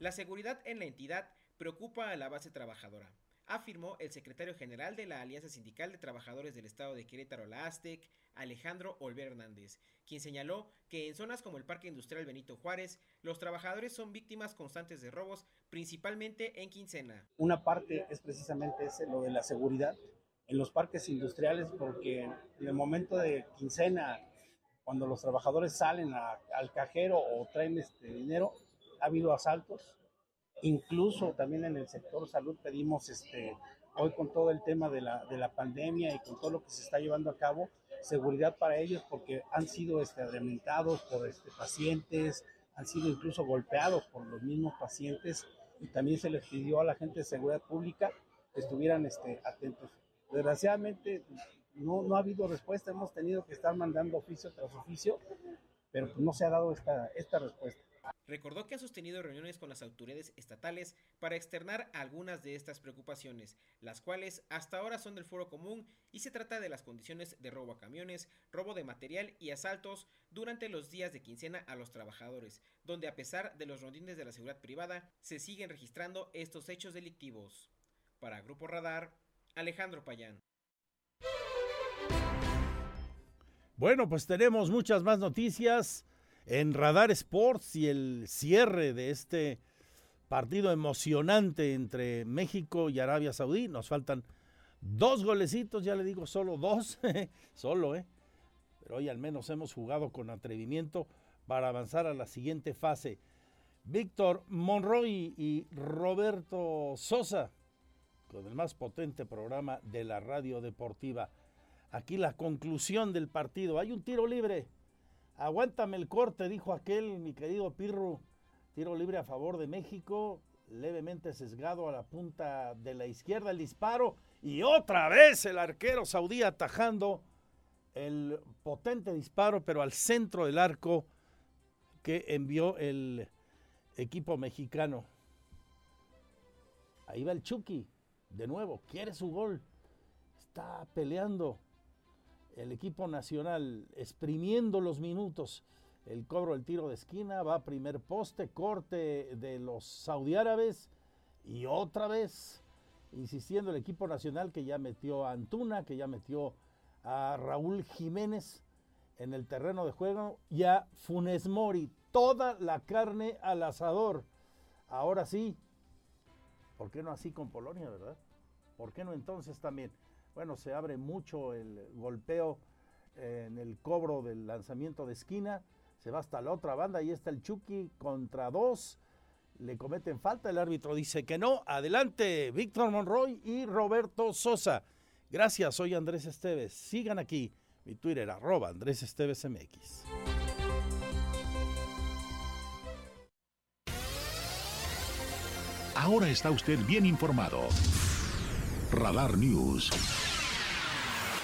S19: La seguridad en la entidad preocupa a la base trabajadora, afirmó el secretario general de la Alianza Sindical de Trabajadores del Estado de Querétaro, la ASTEC, Alejandro Olver Hernández, quien señaló que en zonas como el Parque Industrial Benito Juárez, los trabajadores son víctimas constantes de robos, principalmente en quincena.
S20: Una parte es precisamente ese, lo de la seguridad en los parques industriales, porque en el momento de quincena, cuando los trabajadores salen al cajero o traen este dinero, ha habido asaltos. Incluso también en el sector salud pedimos, este, hoy con todo el tema de la, de la pandemia y con todo lo que se está llevando a cabo, seguridad para ellos porque han sido este, por este, pacientes, han sido incluso golpeados por los mismos pacientes y también se les pidió a la gente de seguridad pública que estuvieran este, atentos. Desgraciadamente no, ha habido respuesta, hemos tenido que estar mandando oficio tras oficio, pero no se ha dado esta, esta respuesta.
S19: Recordó que ha sostenido reuniones con las autoridades estatales para externar algunas de estas preocupaciones, las cuales hasta ahora son del foro común y se trata de las condiciones de robo a camiones, robo de material y asaltos durante los días de quincena a los trabajadores, donde a pesar de los rondines de la seguridad privada se siguen registrando estos hechos delictivos. Para Grupo Radar, Alejandro Payán.
S2: Bueno, pues tenemos muchas más noticias en Radar Sports y el cierre de este partido emocionante entre México y Arabia Saudí. Nos faltan dos golecitos, ya le digo, solo dos, solo, ¿eh? Pero hoy al menos hemos jugado con atrevimiento para avanzar a la siguiente fase. Víctor Monroy y Roberto Sosa, con el más potente programa de la radio deportiva. Aquí la conclusión del partido. Hay un tiro libre Aguántame el corte, dijo aquel, mi querido Pirro. Tiro libre a favor de México, levemente sesgado a la punta de la izquierda el disparo y otra vez el arquero saudí atajando el potente disparo, pero al centro del arco que envió el equipo mexicano. Ahí va el Chucky, de nuevo, quiere su gol, está peleando el equipo nacional exprimiendo los minutos. El cobro del tiro de esquina va a primer poste, corte de los saudí árabes y otra vez insistiendo el equipo nacional que ya metió a Antuna, que ya metió a Raúl Jiménez en el terreno de juego y a Funes Mori. Toda la carne al asador. Ahora sí, ¿por qué no así con Polonia, verdad? ¿Por qué no entonces también? bueno, se abre mucho el golpeo eh, en el cobro del lanzamiento de esquina, se va hasta la otra banda, ahí está el Chucky contra dos, le cometen falta, el árbitro dice que no, adelante Víctor Monroy y Roberto Sosa. Gracias, soy Andrés Esteves, sigan aquí, mi Twitter arroba Andrés Esteves MX.
S21: Ahora está usted bien informado. Radar News.